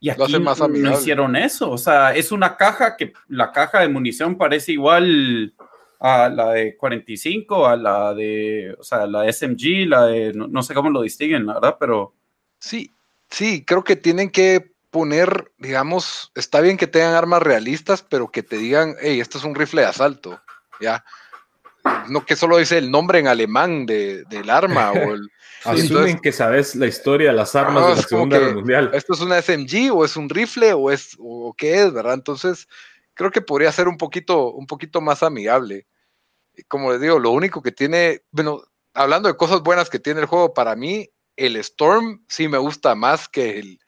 Y aquí no hicieron eso. O sea, es una caja que la caja de munición parece igual a la de 45, a la de, o sea, la SMG, la de, no, no sé cómo lo distinguen, la verdad, pero... Sí, sí, creo que tienen que poner, digamos, está bien que tengan armas realistas, pero que te digan, hey, esto es un rifle de asalto, ya. No que solo dice el nombre en alemán de, del arma o el... <laughs> Asumen que sabes la historia de las armas de la Segunda Guerra Mundial. Esto es una SMG o es un rifle o es o qué es, ¿verdad? Entonces, creo que podría ser un poquito, un poquito más amigable. Como les digo, lo único que tiene, bueno, hablando de cosas buenas que tiene el juego, para mí, el Storm sí me gusta más que el,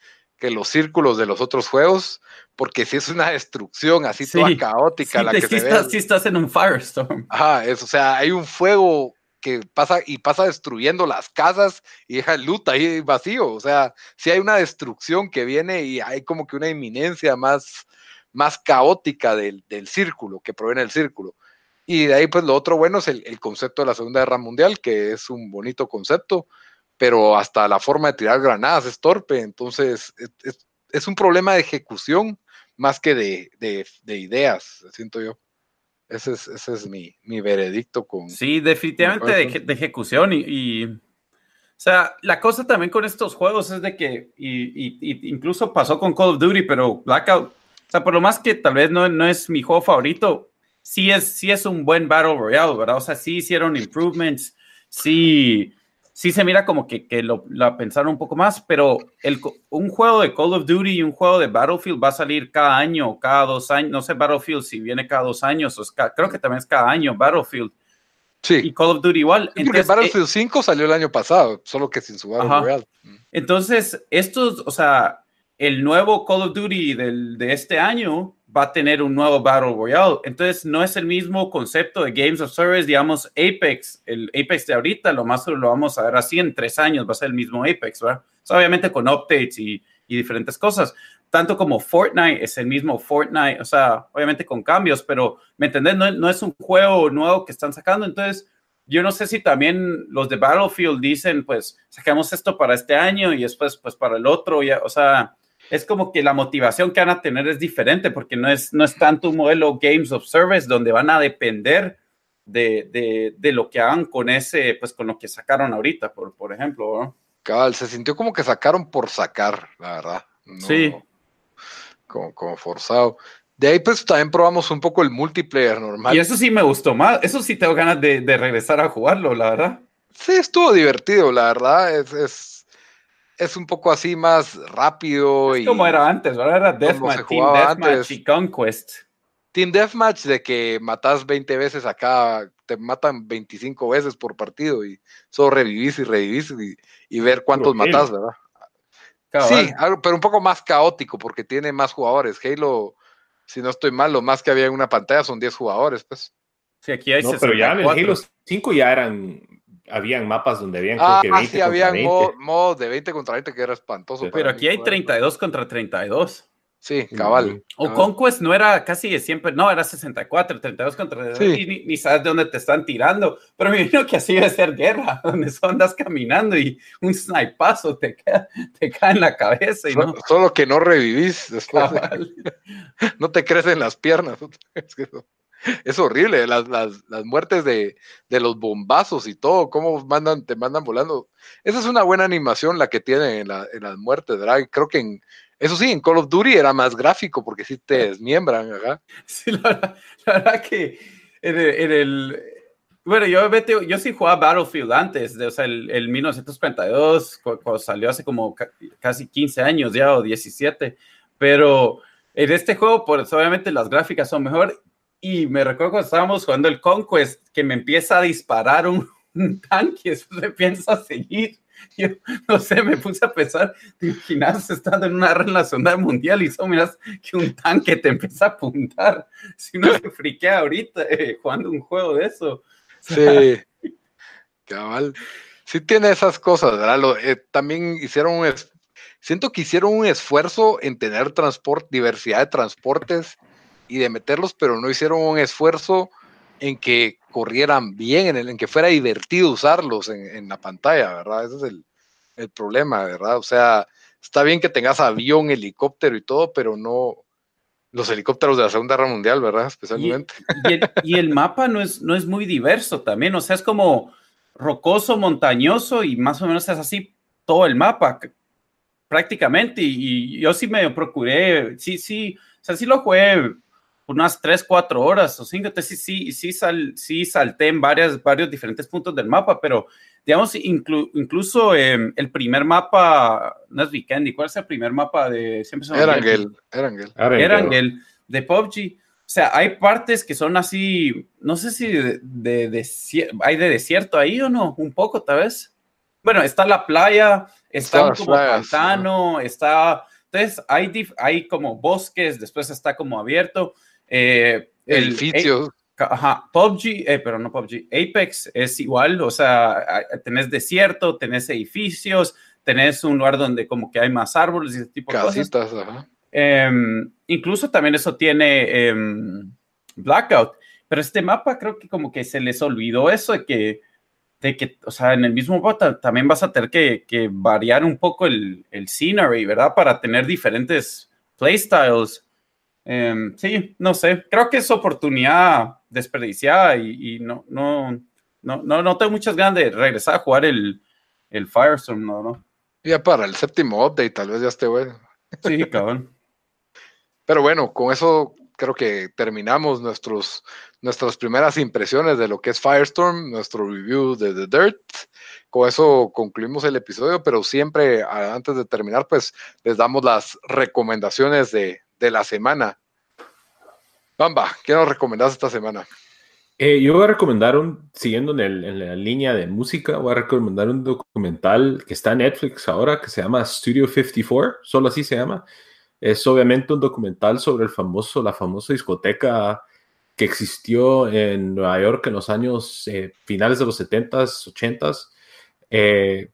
que los círculos de los otros juegos, porque si es una destrucción así toda caótica la que se estás, ve. estás en un firestorm. Ajá, es, o sea, hay un fuego que pasa y pasa destruyendo las casas y deja el loot ahí vacío. O sea, si hay una destrucción que viene y hay como que una inminencia más, más caótica del, del círculo, que proviene del círculo. Y de ahí, pues lo otro bueno es el, el, concepto de la Segunda Guerra Mundial, que es un bonito concepto pero hasta la forma de tirar granadas es torpe, entonces es, un problema de ejecución más que de, ideas, siento yo. Ese es, ese es mi, mi, veredicto con... Sí, definitivamente de, ejecución y, sea, la cosa también con estos juegos es de que, y, incluso pasó con Call of Duty, pero Blackout, o sea, por lo más que tal vez no, no es mi juego favorito, sí es, sí es un buen Battle Royale, ¿verdad? O sea, sí hicieron improvements, sí, sí se mira como que, que lo, pensaron un poco más, pero el, un juego de Call of Duty y un juego de Battlefield va a salir cada año, cada dos años, no sé Battlefield si viene cada dos años, o creo que también es cada año Battlefield. Sí. Y Call of Duty igual. Entonces, Battlefield 5 salió el año pasado, solo que sin su Battle Royale. Entonces, estos, o sea, el nuevo Call of Duty del, de este año va a tener un nuevo Battle Royale. Entonces, no es el mismo concepto de Games of Service, digamos, Apex, el Apex de ahorita, lo más lo vamos a ver así en tres años, va a ser el mismo Apex, ¿verdad? obviamente con updates y, y, diferentes cosas. Tanto como Fortnite es el mismo Fortnite, o sea, obviamente con cambios, pero, ¿me entendés? No, no es un juego nuevo que están sacando, entonces... Yo no sé si también los de Battlefield dicen, pues, sacamos esto para este año y después, pues, para el otro, ya, o sea, es como que la motivación que van a tener es diferente porque no es, no es tanto un modelo Games of Service donde van a depender de, lo que hagan con ese, pues con lo que sacaron ahorita, por, por ejemplo. Cabal, se sintió como que sacaron por sacar, la verdad. sí. Como, como forzado. De ahí pues también probamos un poco el multiplayer normal. Y eso sí me gustó más, eso sí tengo ganas de, regresar a jugarlo, la verdad. Sí, estuvo divertido, la verdad, es es un poco así más rápido. Es como era antes, ¿verdad? Era Deathmatch, Team Deathmatch y Conquest. Team Deathmatch de que matas 20 veces acá, te matan 25 veces por partido y solo revivís y revivís y, ver cuántos matas, ¿verdad? Sí, pero un poco más caótico porque tiene más jugadores. Halo, si no estoy mal, lo más que había en una pantalla son 10 jugadores, pues. Sí, aquí hay No, pero ya en el Halo 5 ya eran habían mapas donde habían ah, creo que 20 sí, habían modos de 20 contra 20 que era espantoso. Pero aquí hay 32 contra 32. Sí, cabal. O Conquest no era casi siempre, no, era 64, 32 contra 32, y ni, sabes de dónde te están tirando. Pero me imagino que así debe ser guerra, <laughs> donde solo andas caminando y un snipazo te, te cae en la cabeza. Y no. Solo que no revivís después. <laughs> no te crecen las piernas. <laughs> Es <laughs> que es horrible, las, muertes de, los bombazos y todo, cómo mandan, te mandan volando. Esa es una buena animación la que tiene en, las muertes, ¿verdad? Creo que en, eso sí, en Call of Duty era más gráfico porque sí te desmiembran, ¿verdad? Sí, la verdad, que en el, bueno, yo, yo sí jugaba Battlefield antes, de, o sea, el, el 1942, cuando salió hace como casi 15 años ya o 17, pero en este juego, pues obviamente las gráficas son mejor y me recuerdo cuando estábamos jugando el Conquest, que me empieza a disparar <laughs> un, tanque, eso se piensa seguir. Yo no sé, me puse a pensar, te imaginas estando en una Segunda Mundial y solo miras que un tanque te empieza a apuntar. Si uno se friquea ahorita eh, jugando un juego de eso. Sí, cabal. Sí tiene esas cosas, ¿verdad? Eh, también hicieron un, siento que hicieron un esfuerzo en tener transporte, diversidad de transportes y de meterlos, pero no hicieron un esfuerzo en que corrieran bien, en, el, en que fuera divertido usarlos en, la pantalla, ¿verdad? Ese es el, el, problema, ¿verdad? O sea, está bien que tengas avión, helicóptero y todo, pero no los helicópteros de la Segunda Guerra Mundial, ¿verdad? Especialmente. Y, el, mapa no es, no es muy diverso también, o sea, es como rocoso, montañoso y más o menos es así todo el mapa, prácticamente. Y, y yo sí me procuré, sí, sí, o sea, sí lo jugué unas 3, 4 horas o 5, entonces sí, sí, sal, sí salté en varias, varios diferentes puntos del mapa, pero digamos, incluso em, el primer mapa, no es Vikendi, ¿cuál es el primer mapa de siempre son Erangel, Erangel. Erangel, de PUBG. O sea, hay partes que son así, no sé si de, de, hay de desierto ahí o no, un poco tal vez. Bueno, está la playa, está, como pantano, está, entonces hay, hay como bosques, después está como abierto. Eh, Edificios. ajá, PUBG, eh, pero no PUBG, Apex es igual, o sea, tenés desierto, tenés edificios, tenés un lugar donde como que hay más árboles y ese tipo de cosas. Ajá. Em, incluso también eso tiene em, Blackout, pero este mapa creo que como que se les olvidó eso de que, de que o sea, en el mismo mapa también vas a tener que, que variar un poco el, el scenery, ¿verdad? Para tener diferentes playstyles. Em, sí, no sé, creo que es oportunidad desperdiciada y, no, no, no, no, tengo muchas ganas de regresar a jugar el, el Firestorm, ¿no? ¿no? Ya para el séptimo update, tal vez ya esté bueno. Sí, cabrón. <laughs> Pero bueno, con eso creo que terminamos nuestros, nuestras primeras impresiones de lo que es Firestorm, nuestro review de The Dirt. Con eso concluimos el episodio, pero siempre antes de terminar, pues les damos las recomendaciones de, de la semana. Bamba, ¿qué nos recomendás esta semana? Eh, yo voy a recomendar un, siguiendo en, la línea de música, voy a recomendar un documental que está en Netflix ahora que se llama Studio 54, solo así se llama. Es obviamente un documental sobre el famoso, la famosa discoteca que existió en Nueva York en los años eh, finales de los 70s, 80s. Eh,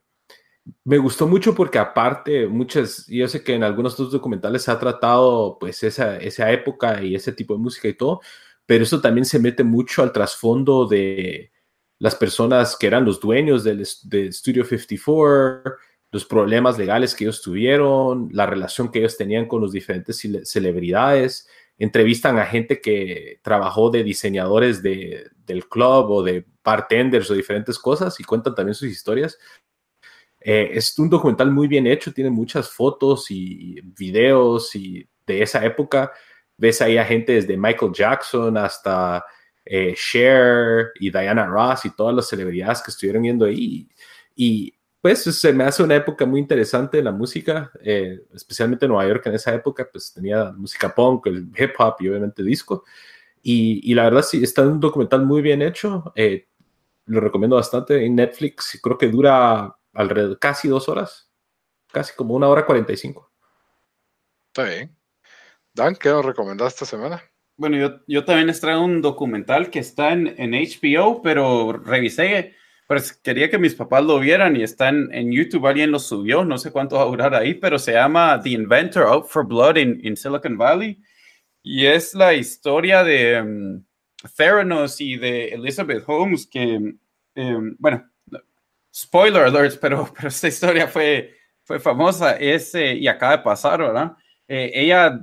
me gustó mucho porque aparte, muchas, yo sé que en algunos estos documentales se ha tratado pues esa, esa época y ese tipo de música y todo, pero eso también se mete mucho al trasfondo de las personas que eran los dueños del, de Studio 54, los problemas legales que ellos tuvieron, la relación que ellos tenían con los diferentes celebridades. Entrevistan a gente que trabajó de diseñadores de, del club o de bartenders o diferentes cosas y cuentan también sus historias. Eh, es un documental muy bien hecho, tiene muchas fotos y videos y de esa época ves ahí a gente desde Michael Jackson hasta eh, Cher y Diana Ross y todas las celebridades que estuvieron viendo ahí. Y pues se me hace una época muy interesante la música, eh, especialmente en Nueva York en esa época, pues tenía música punk, el hip hop y obviamente disco. Y, y la verdad sí, está un documental muy bien hecho. Eh, lo recomiendo bastante en Netflix. Creo que dura alrededor casi dos horas, casi como una hora cuarenta y cinco. Está bien. Dan, ¿qué nos recomendaste esta semana? Bueno, yo, yo también les traigo un documental que está en, en HBO, pero revisé, pues quería que mis papás lo vieran y está en, en, YouTube, alguien lo subió, no sé cuánto va a durar ahí, pero se llama The Inventor Out for Blood in, in Silicon Valley y es la historia de um, Theranos y de Elizabeth Holmes, que, um, bueno, spoiler alerts, pero, <laughs> pero esta historia fue, fue famosa ese y acaba de pasar, ¿verdad? Eh, ella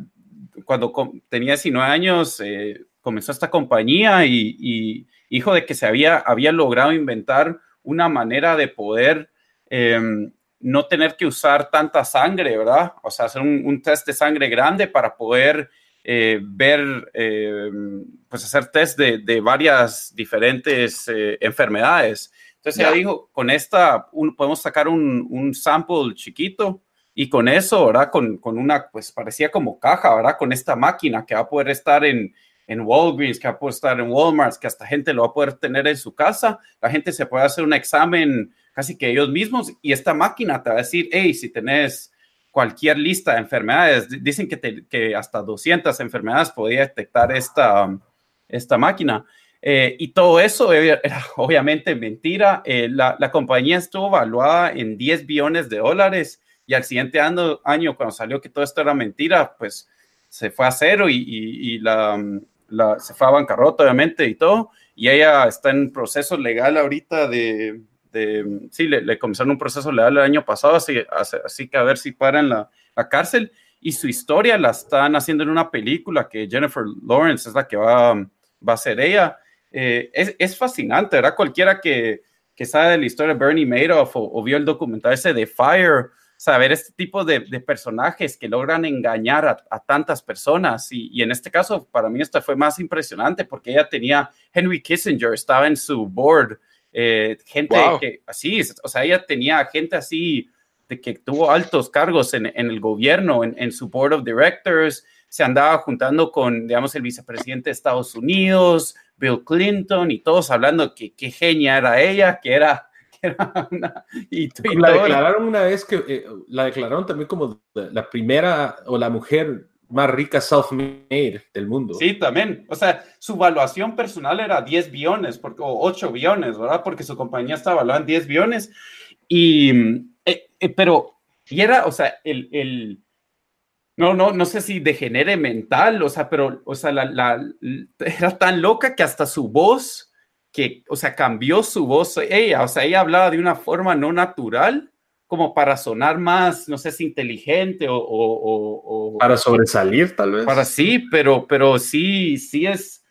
cuando tenía 19 años, eh, comenzó esta compañía y, hijo de que se había, había logrado inventar una manera de poder em, no tener que usar tanta sangre, ¿verdad? O sea, hacer un, test de sangre grande para poder eh, ver, em, pues hacer test de, varias diferentes eh, enfermedades. Entonces ella dijo, con esta podemos sacar un, un sample chiquito y con eso, ¿verdad? Con, con, una, pues parecía como caja, ¿verdad? Con esta máquina que va a poder estar en, en Walgreens, que va a poder estar en Walmart, que hasta gente lo va a poder tener en su casa. La gente se puede hacer un examen casi que ellos mismos y esta máquina te va a decir, hey, si tenés cualquier lista de enfermedades, dicen que, que hasta 200 enfermedades podía detectar esta, esta máquina. Eh, y todo eso era obviamente mentira. Eh, la, la compañía estuvo evaluada en 10 billones de dólares y al siguiente año, año, cuando salió que todo esto era mentira, pues se fue a cero y, la, se fue a bancarrota, obviamente, y todo. Y ella está en proceso legal ahorita de, de sí, le, comenzaron un proceso legal el año pasado, así, así que a ver si paran la, la cárcel. Y su historia la están haciendo en una película que Jennifer Lawrence es la que va, va a ser ella. Eh, es, es, fascinante, ¿verdad? Cualquiera que, que sabe de la historia de Bernie Madoff o, o vio el documental ese de Fire, saber este tipo de, personajes que logran engañar a, tantas personas. Y, en este caso, para mí esto fue más impresionante porque ella tenía, Henry Kissinger estaba en su board, eh, gente que así, o sea, ella tenía gente así de que tuvo altos cargos en, el gobierno, en, su board of directors, se andaba juntando con, digamos, el vicepresidente de Estados Unidos, Bill Clinton, y todos hablando que qué genia era ella, que era y, la declararon una vez que eh, la declararon también como la primera o la mujer más rica self-made del mundo. Sí, también. O sea, su valuación personal era 10 billones porque, o 8 billones, ¿verdad? Porque su compañía estaba valuada en 10 billones. Y, eh, eh, pero, y era, o sea, el, el, no, no, no sé si degenere mental, o sea, pero, o sea, la, la, era tan loca que hasta su voz que, o sea, cambió su voz ella, o sea, ella hablaba de una forma no natural, como para sonar más, no sé si inteligente o... o, para sobresalir, tal vez. Para sí, pero, pero sí, sí es,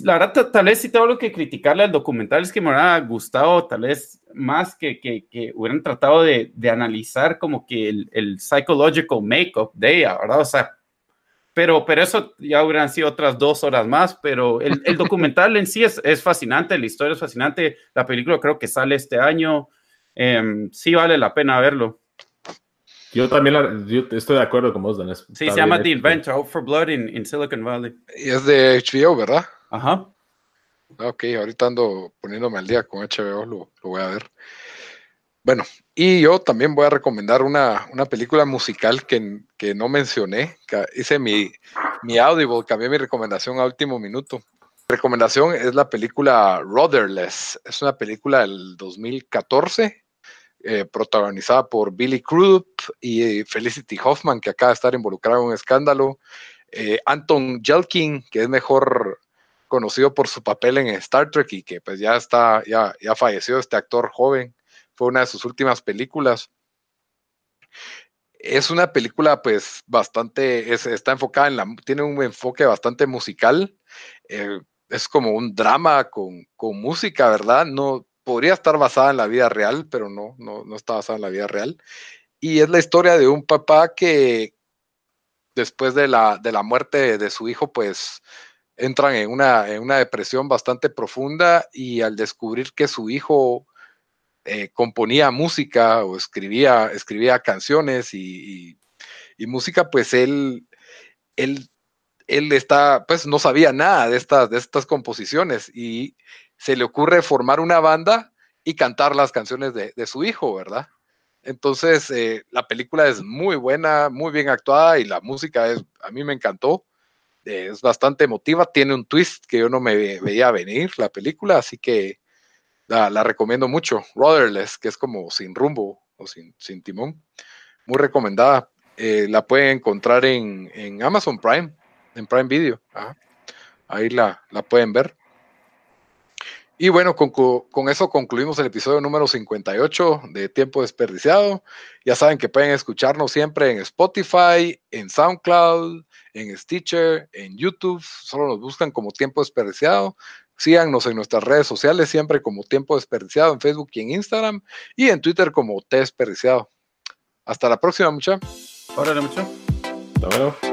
la verdad, tal vez sí tengo algo que criticarle al documental, es que me hubiera gustado tal vez más que, que, que hubieran tratado de, de, analizar como que el, el psychological makeup de ella, ¿verdad? O sea, pero, pero eso ya hubieran sido otras dos horas más, pero el, el documental en sí es, es, fascinante, la historia es fascinante, la película creo que sale este año, eh, sí vale la pena verlo. Yo también la, yo estoy de acuerdo con vos, Dan. Sí, se llama The Inventor, Hope for Blood in, in Silicon Valley. Y es de HBO, ¿verdad? Ajá. Ok, ahorita ando poniéndome al día con HBO, lo, voy a ver. Bueno, y yo también voy a recomendar una, una película musical que, que, no mencioné. Que hice mi, mi Audible, cambié mi recomendación a último minuto. Mi recomendación es la película Rudderless. Es una película del 2014, eh, protagonizada por Billy Crudup y Felicity Hoffman, que acaba de estar involucrado en un escándalo. Eh, Anton Jelkin, que es mejor conocido por su papel en Star Trek y que pues ya está, ya, ya falleció este actor joven, fue una de sus últimas películas. Es una película pues bastante, es, está enfocada en la, tiene un enfoque bastante musical, eh, es como un drama con, con, música, ¿verdad? No, podría estar basada en la vida real, pero no, no, no está basada en la vida real. Y es la historia de un papá que después de la, de la muerte de su hijo, pues entran en una, en una depresión bastante profunda y al descubrir que su hijo eh, componía música o escribía, escribía canciones y, y, música, pues él, él, él está, pues no sabía nada de estas, de estas composiciones y se le ocurre formar una banda y cantar las canciones de, de su hijo, ¿verdad? Entonces, eh, la película es muy buena, muy bien actuada y la música es, a mí me encantó es bastante emotiva, tiene un twist que yo no me veía venir la película, así que la, recomiendo mucho. Rudderless, que es como sin rumbo o sin, sin timón, muy recomendada. Eh, la pueden encontrar en, en, Amazon Prime, en Prime Video. Ahí la, la pueden ver. Y bueno, con, con, eso concluimos el episodio número 58 de Tiempo Desperdiciado. Ya saben que pueden escucharnos siempre en Spotify, en SoundCloud, en Stitcher, en YouTube. Solo nos buscan como Tiempo Desperdiciado. Síganos en nuestras redes sociales siempre como Tiempo Desperdiciado en Facebook y en Instagram y en Twitter como T Desperdiciado. Hasta la próxima, mucha. Órale, mucha. Hasta luego.